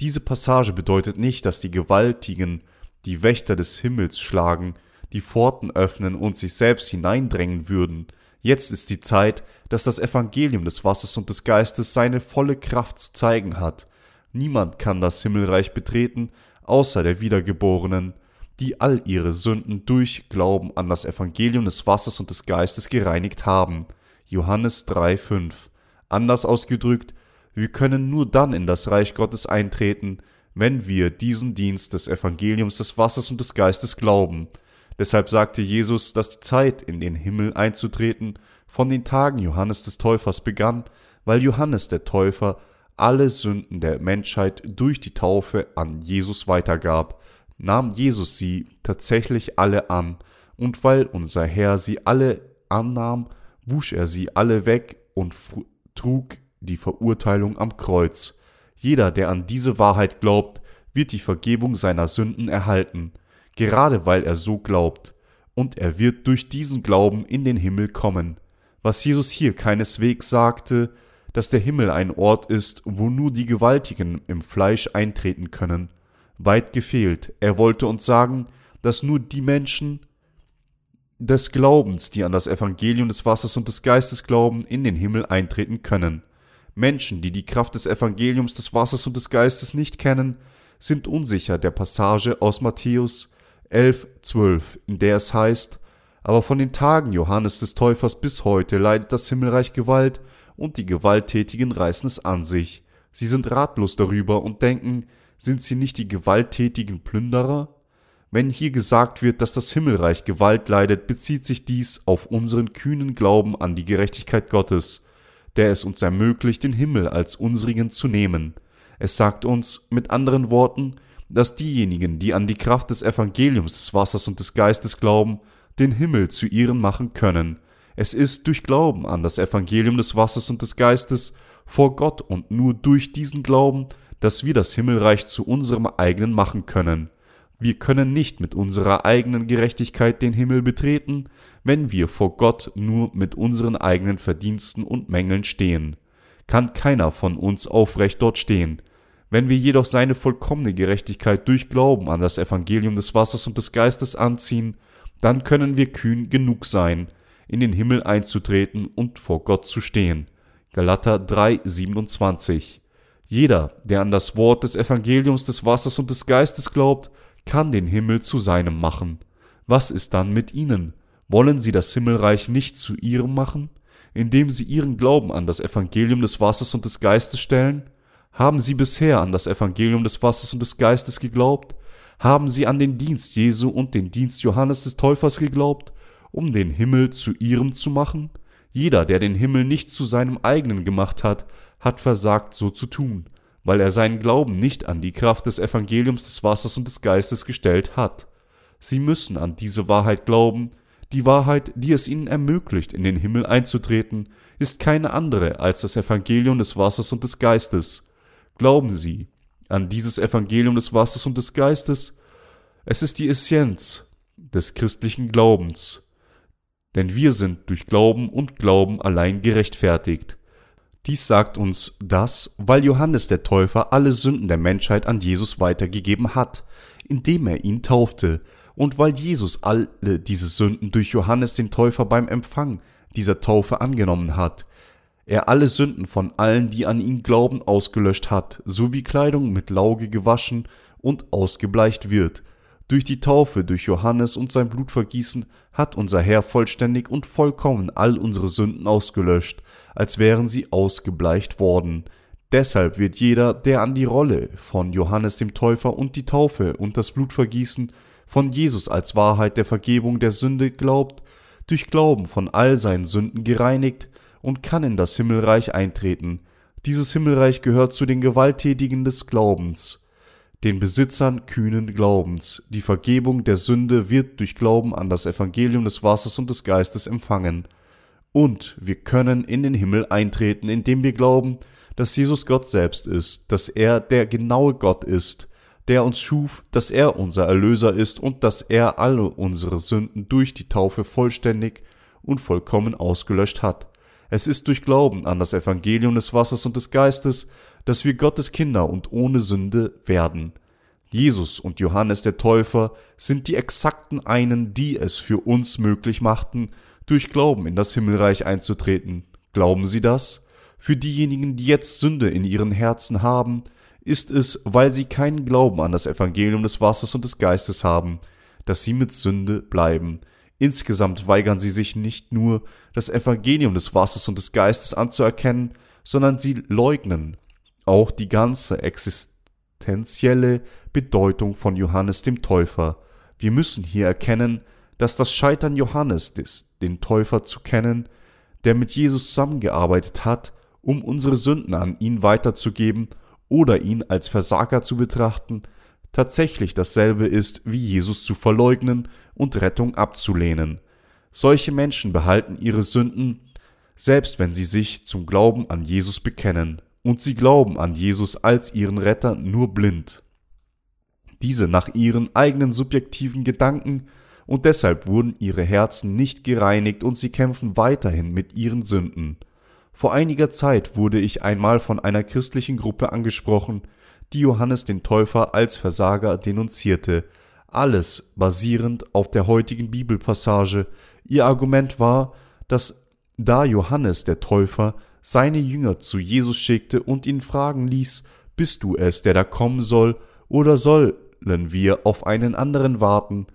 Diese Passage bedeutet nicht, dass die Gewaltigen die Wächter des Himmels schlagen, die Pforten öffnen und sich selbst hineindrängen würden. Jetzt ist die Zeit, dass das Evangelium des Wassers und des Geistes seine volle Kraft zu zeigen hat. Niemand kann das Himmelreich betreten, außer der Wiedergeborenen, die all ihre Sünden durch Glauben an das Evangelium des Wassers und des Geistes gereinigt haben. Johannes 3,5. Anders ausgedrückt, wir können nur dann in das Reich Gottes eintreten, wenn wir diesen Dienst des Evangeliums des Wassers und des Geistes glauben. Deshalb sagte Jesus, dass die Zeit, in den Himmel einzutreten, von den Tagen Johannes des Täufers begann, weil Johannes der Täufer alle Sünden der Menschheit durch die Taufe an Jesus weitergab, nahm Jesus sie tatsächlich alle an, und weil unser Herr sie alle annahm, wusch er sie alle weg und trug die Verurteilung am Kreuz. Jeder, der an diese Wahrheit glaubt, wird die Vergebung seiner Sünden erhalten, gerade weil er so glaubt, und er wird durch diesen Glauben in den Himmel kommen. Was Jesus hier keineswegs sagte, dass der Himmel ein Ort ist, wo nur die Gewaltigen im Fleisch eintreten können, weit gefehlt. Er wollte uns sagen, dass nur die Menschen des Glaubens, die an das Evangelium des Wassers und des Geistes glauben, in den Himmel eintreten können. Menschen, die die Kraft des Evangeliums des Wassers und des Geistes nicht kennen, sind unsicher der Passage aus Matthäus 11, 12, in der es heißt, aber von den Tagen Johannes des Täufers bis heute leidet das Himmelreich Gewalt, und die Gewalttätigen reißen es an sich. Sie sind ratlos darüber und denken, sind sie nicht die gewalttätigen Plünderer? Wenn hier gesagt wird, dass das Himmelreich Gewalt leidet, bezieht sich dies auf unseren kühnen Glauben an die Gerechtigkeit Gottes, der es uns ermöglicht, den Himmel als unsrigen zu nehmen. Es sagt uns, mit anderen Worten, dass diejenigen, die an die Kraft des Evangeliums des Wassers und des Geistes glauben, den Himmel zu ihren machen können. Es ist durch Glauben an das Evangelium des Wassers und des Geistes vor Gott und nur durch diesen Glauben, dass wir das Himmelreich zu unserem eigenen machen können. Wir können nicht mit unserer eigenen Gerechtigkeit den Himmel betreten, wenn wir vor Gott nur mit unseren eigenen Verdiensten und Mängeln stehen. Kann keiner von uns aufrecht dort stehen. Wenn wir jedoch seine vollkommene Gerechtigkeit durch Glauben an das Evangelium des Wassers und des Geistes anziehen, dann können wir kühn genug sein, in den Himmel einzutreten und vor Gott zu stehen. Galater 3, 27. Jeder, der an das Wort des Evangeliums des Wassers und des Geistes glaubt, kann den Himmel zu seinem machen. Was ist dann mit ihnen? Wollen sie das Himmelreich nicht zu ihrem machen, indem sie ihren Glauben an das Evangelium des Wassers und des Geistes stellen? Haben sie bisher an das Evangelium des Wassers und des Geistes geglaubt? Haben sie an den Dienst Jesu und den Dienst Johannes des Täufers geglaubt, um den Himmel zu ihrem zu machen? Jeder, der den Himmel nicht zu seinem eigenen gemacht hat, hat versagt, so zu tun weil er seinen Glauben nicht an die Kraft des Evangeliums des Wassers und des Geistes gestellt hat. Sie müssen an diese Wahrheit glauben, die Wahrheit, die es ihnen ermöglicht, in den Himmel einzutreten, ist keine andere als das Evangelium des Wassers und des Geistes. Glauben Sie an dieses Evangelium des Wassers und des Geistes? Es ist die Essenz des christlichen Glaubens. Denn wir sind durch Glauben und Glauben allein gerechtfertigt. Dies sagt uns das, weil Johannes der Täufer alle Sünden der Menschheit an Jesus weitergegeben hat, indem er ihn taufte, und weil Jesus alle diese Sünden durch Johannes den Täufer beim Empfang dieser Taufe angenommen hat, er alle Sünden von allen, die an ihn glauben, ausgelöscht hat, so wie Kleidung mit Lauge gewaschen und ausgebleicht wird. Durch die Taufe durch Johannes und sein Blutvergießen hat unser Herr vollständig und vollkommen all unsere Sünden ausgelöscht, als wären sie ausgebleicht worden. Deshalb wird jeder, der an die Rolle von Johannes dem Täufer und die Taufe und das Blutvergießen von Jesus als Wahrheit der Vergebung der Sünde glaubt, durch Glauben von all seinen Sünden gereinigt und kann in das Himmelreich eintreten. Dieses Himmelreich gehört zu den Gewalttätigen des Glaubens, den Besitzern kühnen Glaubens. Die Vergebung der Sünde wird durch Glauben an das Evangelium des Wassers und des Geistes empfangen. Und wir können in den Himmel eintreten, indem wir glauben, dass Jesus Gott selbst ist, dass er der genaue Gott ist, der uns schuf, dass er unser Erlöser ist und dass er alle unsere Sünden durch die Taufe vollständig und vollkommen ausgelöscht hat. Es ist durch Glauben an das Evangelium des Wassers und des Geistes, dass wir Gottes Kinder und ohne Sünde werden. Jesus und Johannes der Täufer sind die exakten einen, die es für uns möglich machten, durch Glauben in das Himmelreich einzutreten. Glauben Sie das? Für diejenigen, die jetzt Sünde in ihren Herzen haben, ist es, weil sie keinen Glauben an das Evangelium des Wassers und des Geistes haben, dass sie mit Sünde bleiben. Insgesamt weigern sie sich nicht nur, das Evangelium des Wassers und des Geistes anzuerkennen, sondern sie leugnen auch die ganze existenzielle Bedeutung von Johannes dem Täufer. Wir müssen hier erkennen, dass das Scheitern Johannes ist, den Täufer zu kennen, der mit Jesus zusammengearbeitet hat, um unsere Sünden an ihn weiterzugeben oder ihn als Versager zu betrachten, tatsächlich dasselbe ist, wie Jesus zu verleugnen und Rettung abzulehnen. Solche Menschen behalten ihre Sünden, selbst wenn sie sich zum Glauben an Jesus bekennen, und sie glauben an Jesus als ihren Retter nur blind. Diese nach ihren eigenen subjektiven Gedanken, und deshalb wurden ihre Herzen nicht gereinigt und sie kämpfen weiterhin mit ihren Sünden. Vor einiger Zeit wurde ich einmal von einer christlichen Gruppe angesprochen, die Johannes den Täufer als Versager denunzierte, alles basierend auf der heutigen Bibelpassage. Ihr Argument war, dass da Johannes der Täufer seine Jünger zu Jesus schickte und ihn fragen ließ, bist du es, der da kommen soll, oder sollen wir auf einen anderen warten?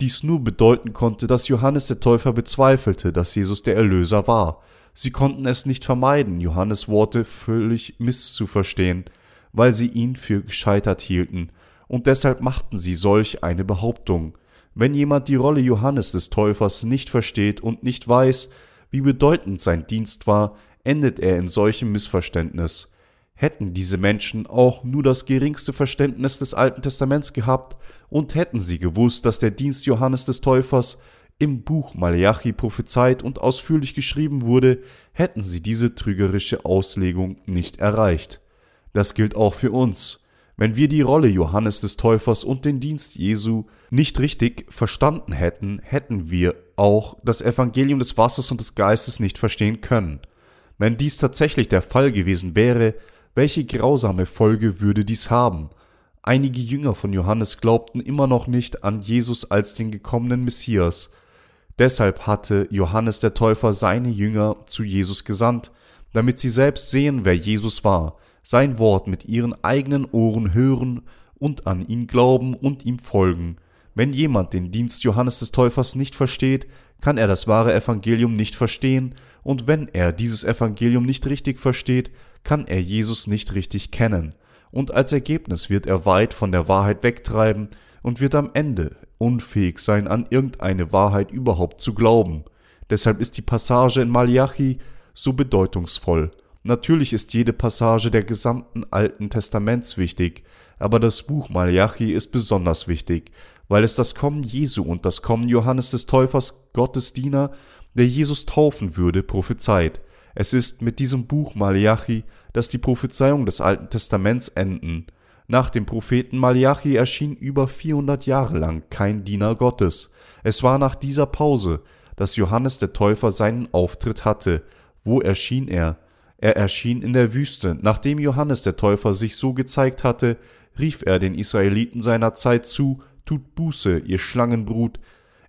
Dies nur bedeuten konnte, dass Johannes der Täufer bezweifelte, dass Jesus der Erlöser war. Sie konnten es nicht vermeiden, Johannes Worte völlig misszuverstehen, weil sie ihn für gescheitert hielten, und deshalb machten sie solch eine Behauptung. Wenn jemand die Rolle Johannes des Täufers nicht versteht und nicht weiß, wie bedeutend sein Dienst war, endet er in solchem Missverständnis. Hätten diese Menschen auch nur das geringste Verständnis des Alten Testaments gehabt und hätten sie gewusst, dass der Dienst Johannes des Täufers im Buch Malachi prophezeit und ausführlich geschrieben wurde, hätten sie diese trügerische Auslegung nicht erreicht. Das gilt auch für uns. Wenn wir die Rolle Johannes des Täufers und den Dienst Jesu nicht richtig verstanden hätten, hätten wir auch das Evangelium des Wassers und des Geistes nicht verstehen können. Wenn dies tatsächlich der Fall gewesen wäre, welche grausame Folge würde dies haben? Einige Jünger von Johannes glaubten immer noch nicht an Jesus als den gekommenen Messias, Deshalb hatte Johannes der Täufer seine Jünger zu Jesus gesandt, damit sie selbst sehen, wer Jesus war, sein Wort mit ihren eigenen Ohren hören und an ihn glauben und ihm folgen. Wenn jemand den Dienst Johannes des Täufers nicht versteht, kann er das wahre Evangelium nicht verstehen, und wenn er dieses Evangelium nicht richtig versteht, kann er Jesus nicht richtig kennen, und als Ergebnis wird er weit von der Wahrheit wegtreiben und wird am Ende unfähig sein, an irgendeine Wahrheit überhaupt zu glauben. Deshalb ist die Passage in Malachi so bedeutungsvoll. Natürlich ist jede Passage der gesamten Alten Testaments wichtig, aber das Buch Malachi ist besonders wichtig, weil es das Kommen Jesu und das Kommen Johannes des Täufers, Gottes Diener, der Jesus taufen würde, prophezeit. Es ist mit diesem Buch Malachi, dass die Prophezeiungen des Alten Testaments enden. Nach dem Propheten Malachi erschien über 400 Jahre lang kein Diener Gottes. Es war nach dieser Pause, dass Johannes der Täufer seinen Auftritt hatte. Wo erschien er? Er erschien in der Wüste. Nachdem Johannes der Täufer sich so gezeigt hatte, rief er den Israeliten seiner Zeit zu, tut Buße, ihr Schlangenbrut.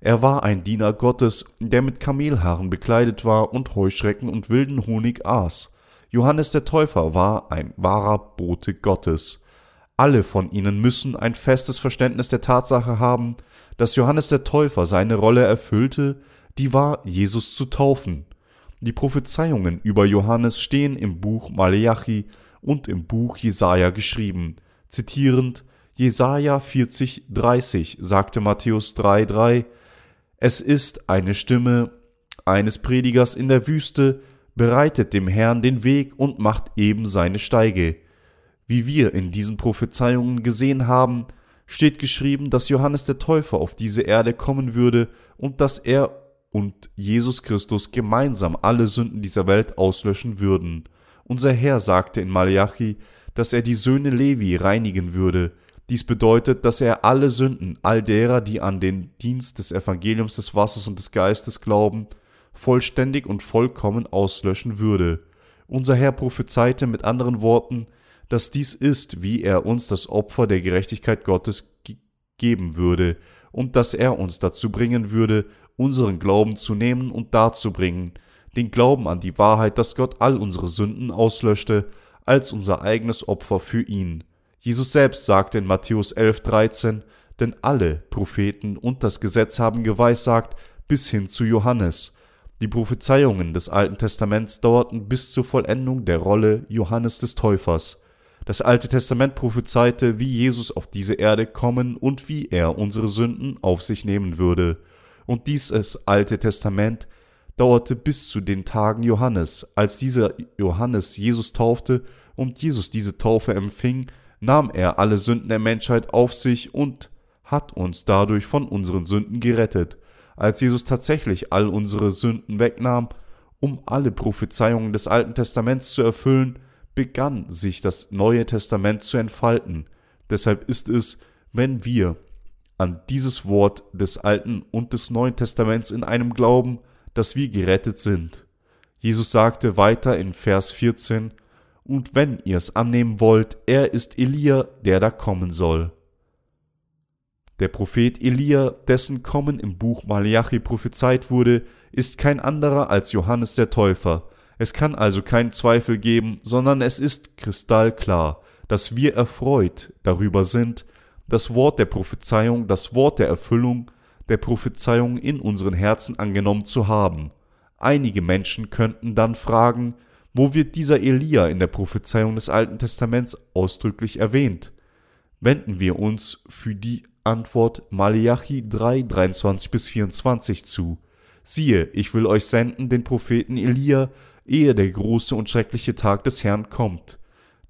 Er war ein Diener Gottes, der mit Kamelhaaren bekleidet war und Heuschrecken und wilden Honig aß. Johannes der Täufer war ein wahrer Bote Gottes. Alle von ihnen müssen ein festes Verständnis der Tatsache haben, dass Johannes der Täufer seine Rolle erfüllte, die war, Jesus zu taufen. Die Prophezeiungen über Johannes stehen im Buch Maleachi und im Buch Jesaja geschrieben. Zitierend Jesaja 40, 30 sagte Matthäus 3, 3, Es ist eine Stimme eines Predigers in der Wüste, bereitet dem Herrn den Weg und macht eben seine Steige. Wie wir in diesen Prophezeiungen gesehen haben, steht geschrieben, dass Johannes der Täufer auf diese Erde kommen würde und dass er und Jesus Christus gemeinsam alle Sünden dieser Welt auslöschen würden. Unser Herr sagte in Malachi, dass er die Söhne Levi reinigen würde. Dies bedeutet, dass er alle Sünden all derer, die an den Dienst des Evangeliums des Wassers und des Geistes glauben, vollständig und vollkommen auslöschen würde. Unser Herr prophezeite mit anderen Worten, dass dies ist, wie er uns das Opfer der Gerechtigkeit Gottes geben würde, und dass er uns dazu bringen würde, unseren Glauben zu nehmen und darzubringen, den Glauben an die Wahrheit, dass Gott all unsere Sünden auslöschte, als unser eigenes Opfer für ihn. Jesus selbst sagte in Matthäus 11,13, denn alle Propheten und das Gesetz haben geweissagt bis hin zu Johannes. Die Prophezeiungen des Alten Testaments dauerten bis zur Vollendung der Rolle Johannes des Täufers. Das Alte Testament prophezeite, wie Jesus auf diese Erde kommen und wie er unsere Sünden auf sich nehmen würde. Und dieses Alte Testament dauerte bis zu den Tagen Johannes. Als dieser Johannes Jesus taufte und Jesus diese Taufe empfing, nahm er alle Sünden der Menschheit auf sich und hat uns dadurch von unseren Sünden gerettet. Als Jesus tatsächlich all unsere Sünden wegnahm, um alle Prophezeiungen des Alten Testaments zu erfüllen, begann sich das Neue Testament zu entfalten. Deshalb ist es, wenn wir an dieses Wort des Alten und des Neuen Testaments in einem glauben, dass wir gerettet sind. Jesus sagte weiter in Vers 14, und wenn ihr es annehmen wollt, er ist Elia, der da kommen soll. Der Prophet Elia, dessen Kommen im Buch Malachi prophezeit wurde, ist kein anderer als Johannes der Täufer. Es kann also keinen Zweifel geben, sondern es ist kristallklar, dass wir erfreut darüber sind, das Wort der Prophezeiung, das Wort der Erfüllung der Prophezeiung in unseren Herzen angenommen zu haben. Einige Menschen könnten dann fragen, wo wird dieser Elia in der Prophezeiung des Alten Testaments ausdrücklich erwähnt? Wenden wir uns für die Antwort Malachi 3, 23 bis 24 zu. Siehe, ich will euch senden den Propheten Elia, ehe der große und schreckliche Tag des Herrn kommt.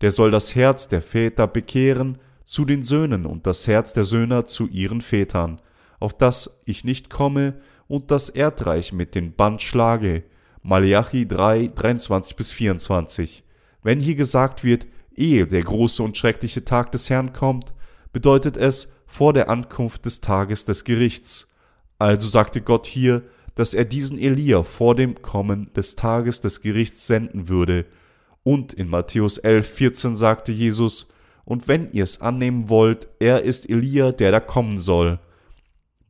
Der soll das Herz der Väter bekehren zu den Söhnen und das Herz der Söhne zu ihren Vätern, auf das ich nicht komme und das Erdreich mit dem Band schlage, Malachi 3, 23 bis 24. Wenn hier gesagt wird, ehe der große und schreckliche Tag des Herrn kommt, bedeutet es vor der Ankunft des Tages des Gerichts. Also sagte Gott hier, dass er diesen Elia vor dem Kommen des Tages des Gerichts senden würde. Und in Matthäus 11, 14 sagte Jesus, und wenn ihr es annehmen wollt, er ist Elia, der da kommen soll.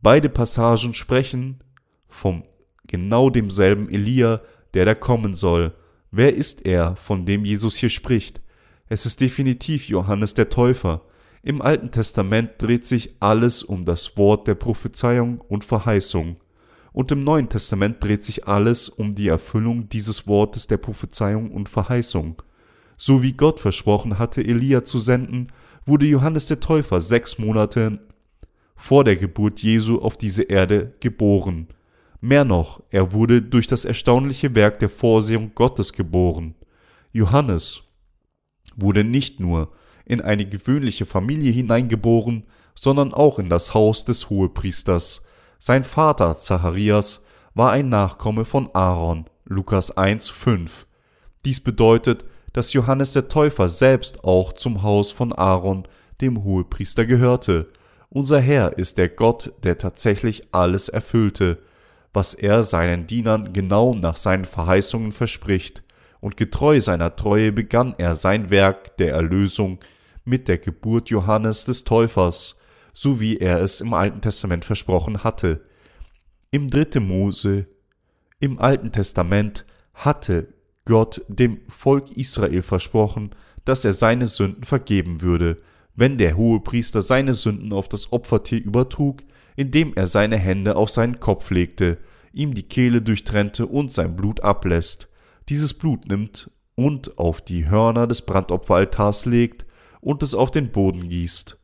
Beide Passagen sprechen vom genau demselben Elia, der da kommen soll. Wer ist er, von dem Jesus hier spricht? Es ist definitiv Johannes der Täufer. Im Alten Testament dreht sich alles um das Wort der Prophezeiung und Verheißung. Und im Neuen Testament dreht sich alles um die Erfüllung dieses Wortes der Prophezeiung und Verheißung. So wie Gott versprochen hatte, Elia zu senden, wurde Johannes der Täufer sechs Monate vor der Geburt Jesu auf diese Erde geboren. Mehr noch, er wurde durch das erstaunliche Werk der Vorsehung Gottes geboren. Johannes wurde nicht nur in eine gewöhnliche Familie hineingeboren, sondern auch in das Haus des Hohepriesters. Sein Vater Zacharias war ein Nachkomme von Aaron, Lukas 1, 5. Dies bedeutet, dass Johannes der Täufer selbst auch zum Haus von Aaron, dem Hohepriester, gehörte. Unser Herr ist der Gott, der tatsächlich alles erfüllte was er seinen Dienern genau nach seinen Verheißungen verspricht, und getreu seiner Treue begann er sein Werk der Erlösung mit der Geburt Johannes des Täufers, so wie er es im Alten Testament versprochen hatte. Im dritten Mose, im Alten Testament hatte Gott dem Volk Israel versprochen, dass er seine Sünden vergeben würde, wenn der Hohepriester seine Sünden auf das Opfertier übertrug, indem er seine Hände auf seinen Kopf legte, ihm die Kehle durchtrennte und sein Blut ablässt. Dieses Blut nimmt und auf die Hörner des Brandopferaltars legt und es auf den Boden gießt.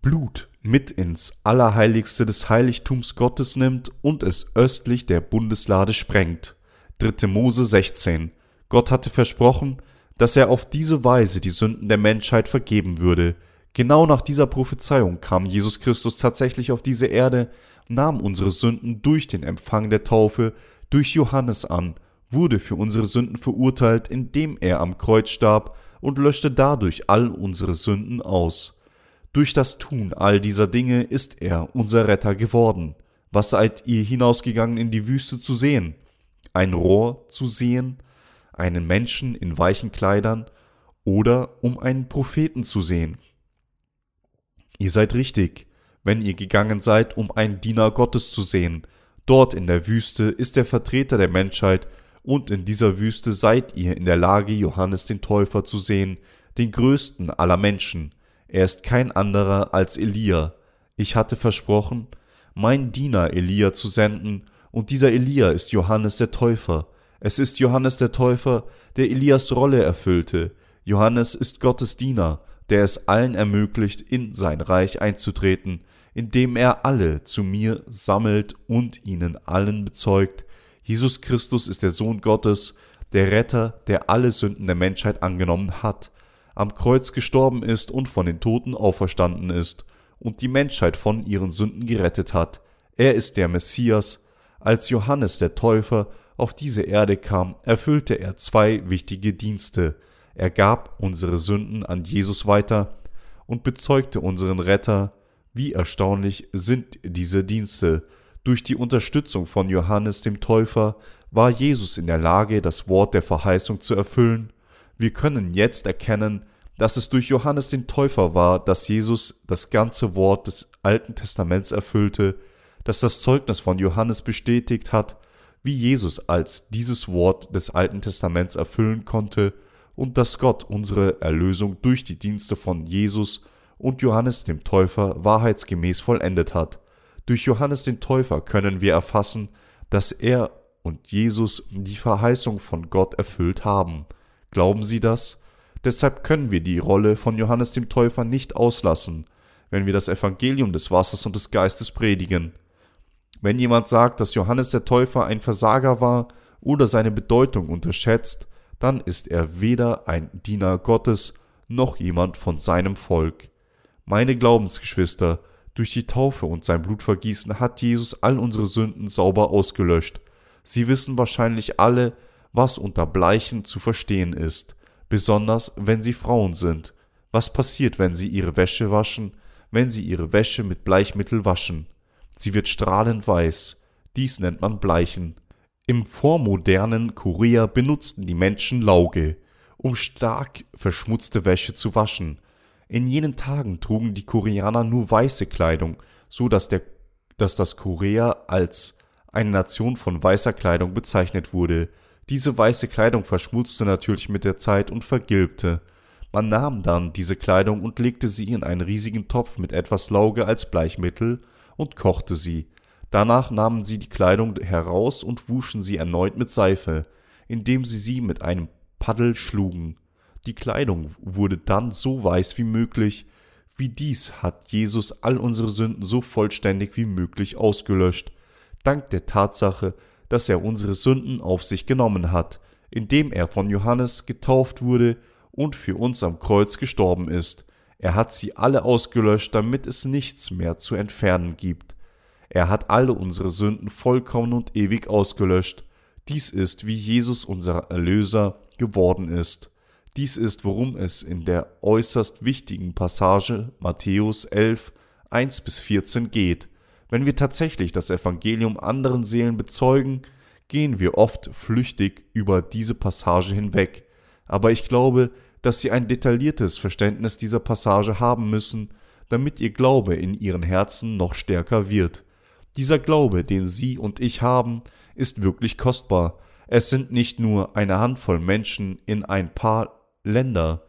Blut mit ins Allerheiligste des Heiligtums Gottes nimmt und es östlich der Bundeslade sprengt. 3. Mose 16. Gott hatte versprochen, dass er auf diese Weise die Sünden der Menschheit vergeben würde. Genau nach dieser Prophezeiung kam Jesus Christus tatsächlich auf diese Erde, nahm unsere Sünden durch den Empfang der Taufe durch Johannes an, wurde für unsere Sünden verurteilt, indem er am Kreuz starb und löschte dadurch all unsere Sünden aus. Durch das Tun all dieser Dinge ist er unser Retter geworden. Was seid ihr hinausgegangen in die Wüste zu sehen? Ein Rohr zu sehen? Einen Menschen in weichen Kleidern? Oder um einen Propheten zu sehen? Ihr seid richtig, wenn ihr gegangen seid, um einen Diener Gottes zu sehen. Dort in der Wüste ist der Vertreter der Menschheit, und in dieser Wüste seid ihr in der Lage, Johannes den Täufer zu sehen, den größten aller Menschen. Er ist kein anderer als Elia. Ich hatte versprochen, mein Diener Elia zu senden, und dieser Elia ist Johannes der Täufer. Es ist Johannes der Täufer, der Elias Rolle erfüllte. Johannes ist Gottes Diener, der es allen ermöglicht, in sein Reich einzutreten, indem er alle zu mir sammelt und ihnen allen bezeugt, Jesus Christus ist der Sohn Gottes, der Retter, der alle Sünden der Menschheit angenommen hat, am Kreuz gestorben ist und von den Toten auferstanden ist und die Menschheit von ihren Sünden gerettet hat. Er ist der Messias. Als Johannes der Täufer auf diese Erde kam, erfüllte er zwei wichtige Dienste. Er gab unsere Sünden an Jesus weiter und bezeugte unseren Retter. Wie erstaunlich sind diese Dienste. Durch die Unterstützung von Johannes dem Täufer war Jesus in der Lage, das Wort der Verheißung zu erfüllen. Wir können jetzt erkennen, dass es durch Johannes den Täufer war, dass Jesus das ganze Wort des Alten Testaments erfüllte, dass das Zeugnis von Johannes bestätigt hat, wie Jesus als dieses Wort des Alten Testaments erfüllen konnte und dass Gott unsere Erlösung durch die Dienste von Jesus und Johannes dem Täufer wahrheitsgemäß vollendet hat. Durch Johannes den Täufer können wir erfassen, dass er und Jesus die Verheißung von Gott erfüllt haben. Glauben Sie das? Deshalb können wir die Rolle von Johannes dem Täufer nicht auslassen, wenn wir das Evangelium des Wassers und des Geistes predigen. Wenn jemand sagt, dass Johannes der Täufer ein Versager war oder seine Bedeutung unterschätzt, dann ist er weder ein Diener Gottes noch jemand von seinem Volk. Meine Glaubensgeschwister, durch die Taufe und sein Blutvergießen hat Jesus all unsere Sünden sauber ausgelöscht. Sie wissen wahrscheinlich alle, was unter Bleichen zu verstehen ist besonders wenn sie Frauen sind. Was passiert, wenn sie ihre Wäsche waschen, wenn sie ihre Wäsche mit Bleichmittel waschen? Sie wird strahlend weiß. Dies nennt man Bleichen. Im vormodernen Korea benutzten die Menschen Lauge, um stark verschmutzte Wäsche zu waschen. In jenen Tagen trugen die Koreaner nur weiße Kleidung, so dass, der, dass das Korea als eine Nation von weißer Kleidung bezeichnet wurde. Diese weiße Kleidung verschmutzte natürlich mit der Zeit und vergilbte. Man nahm dann diese Kleidung und legte sie in einen riesigen Topf mit etwas Lauge als Bleichmittel und kochte sie. Danach nahmen sie die Kleidung heraus und wuschen sie erneut mit Seife, indem sie sie mit einem Paddel schlugen. Die Kleidung wurde dann so weiß wie möglich. Wie dies hat Jesus all unsere Sünden so vollständig wie möglich ausgelöscht. Dank der Tatsache, dass er unsere Sünden auf sich genommen hat, indem er von Johannes getauft wurde und für uns am Kreuz gestorben ist. Er hat sie alle ausgelöscht, damit es nichts mehr zu entfernen gibt. Er hat alle unsere Sünden vollkommen und ewig ausgelöscht. Dies ist, wie Jesus unser Erlöser geworden ist. Dies ist, worum es in der äußerst wichtigen Passage Matthäus 11, 1 bis 14 geht. Wenn wir tatsächlich das Evangelium anderen Seelen bezeugen, gehen wir oft flüchtig über diese Passage hinweg, aber ich glaube, dass Sie ein detailliertes Verständnis dieser Passage haben müssen, damit Ihr Glaube in Ihren Herzen noch stärker wird. Dieser Glaube, den Sie und ich haben, ist wirklich kostbar. Es sind nicht nur eine Handvoll Menschen in ein paar Länder,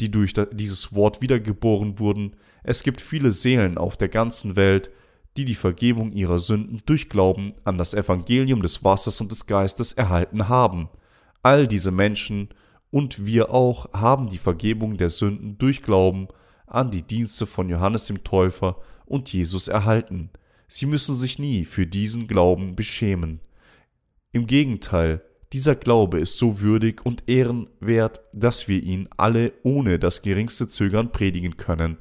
die durch dieses Wort wiedergeboren wurden, es gibt viele Seelen auf der ganzen Welt, die die Vergebung ihrer Sünden durch Glauben an das Evangelium des Wassers und des Geistes erhalten haben. All diese Menschen und wir auch haben die Vergebung der Sünden durch Glauben an die Dienste von Johannes dem Täufer und Jesus erhalten. Sie müssen sich nie für diesen Glauben beschämen. Im Gegenteil, dieser Glaube ist so würdig und ehrenwert, dass wir ihn alle ohne das geringste Zögern predigen können.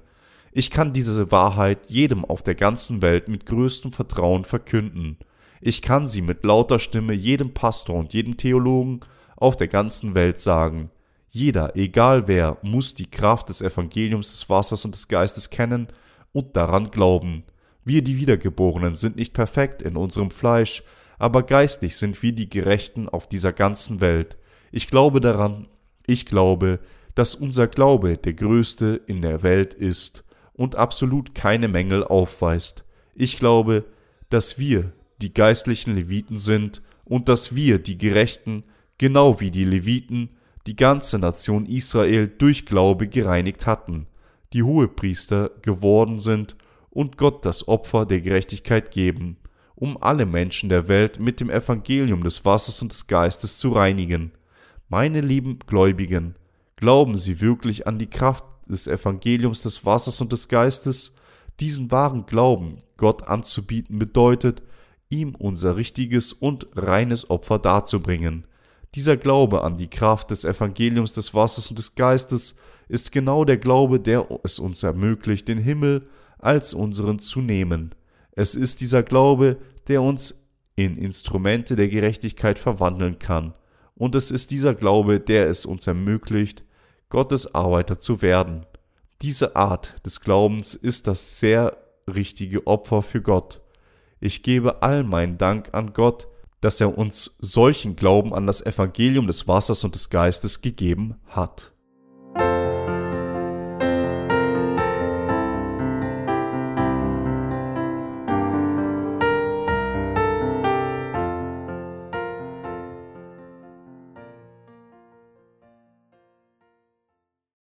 Ich kann diese Wahrheit jedem auf der ganzen Welt mit größtem Vertrauen verkünden. Ich kann sie mit lauter Stimme jedem Pastor und jedem Theologen auf der ganzen Welt sagen. Jeder, egal wer, muss die Kraft des Evangeliums des Wassers und des Geistes kennen und daran glauben. Wir, die Wiedergeborenen, sind nicht perfekt in unserem Fleisch, aber geistlich sind wir die Gerechten auf dieser ganzen Welt. Ich glaube daran, ich glaube, dass unser Glaube der größte in der Welt ist und absolut keine Mängel aufweist. Ich glaube, dass wir die geistlichen Leviten sind und dass wir die Gerechten, genau wie die Leviten, die ganze Nation Israel durch Glaube gereinigt hatten, die Hohepriester geworden sind und Gott das Opfer der Gerechtigkeit geben, um alle Menschen der Welt mit dem Evangelium des Wassers und des Geistes zu reinigen. Meine lieben Gläubigen, glauben Sie wirklich an die Kraft des Evangeliums des Wassers und des Geistes? Diesen wahren Glauben Gott anzubieten bedeutet, ihm unser richtiges und reines Opfer darzubringen. Dieser Glaube an die Kraft des Evangeliums des Wassers und des Geistes ist genau der Glaube, der es uns ermöglicht, den Himmel als unseren zu nehmen. Es ist dieser Glaube, der uns in Instrumente der Gerechtigkeit verwandeln kann. Und es ist dieser Glaube, der es uns ermöglicht, Gottes Arbeiter zu werden. Diese Art des Glaubens ist das sehr richtige Opfer für Gott. Ich gebe all meinen Dank an Gott, dass er uns solchen Glauben an das Evangelium des Wassers und des Geistes gegeben hat.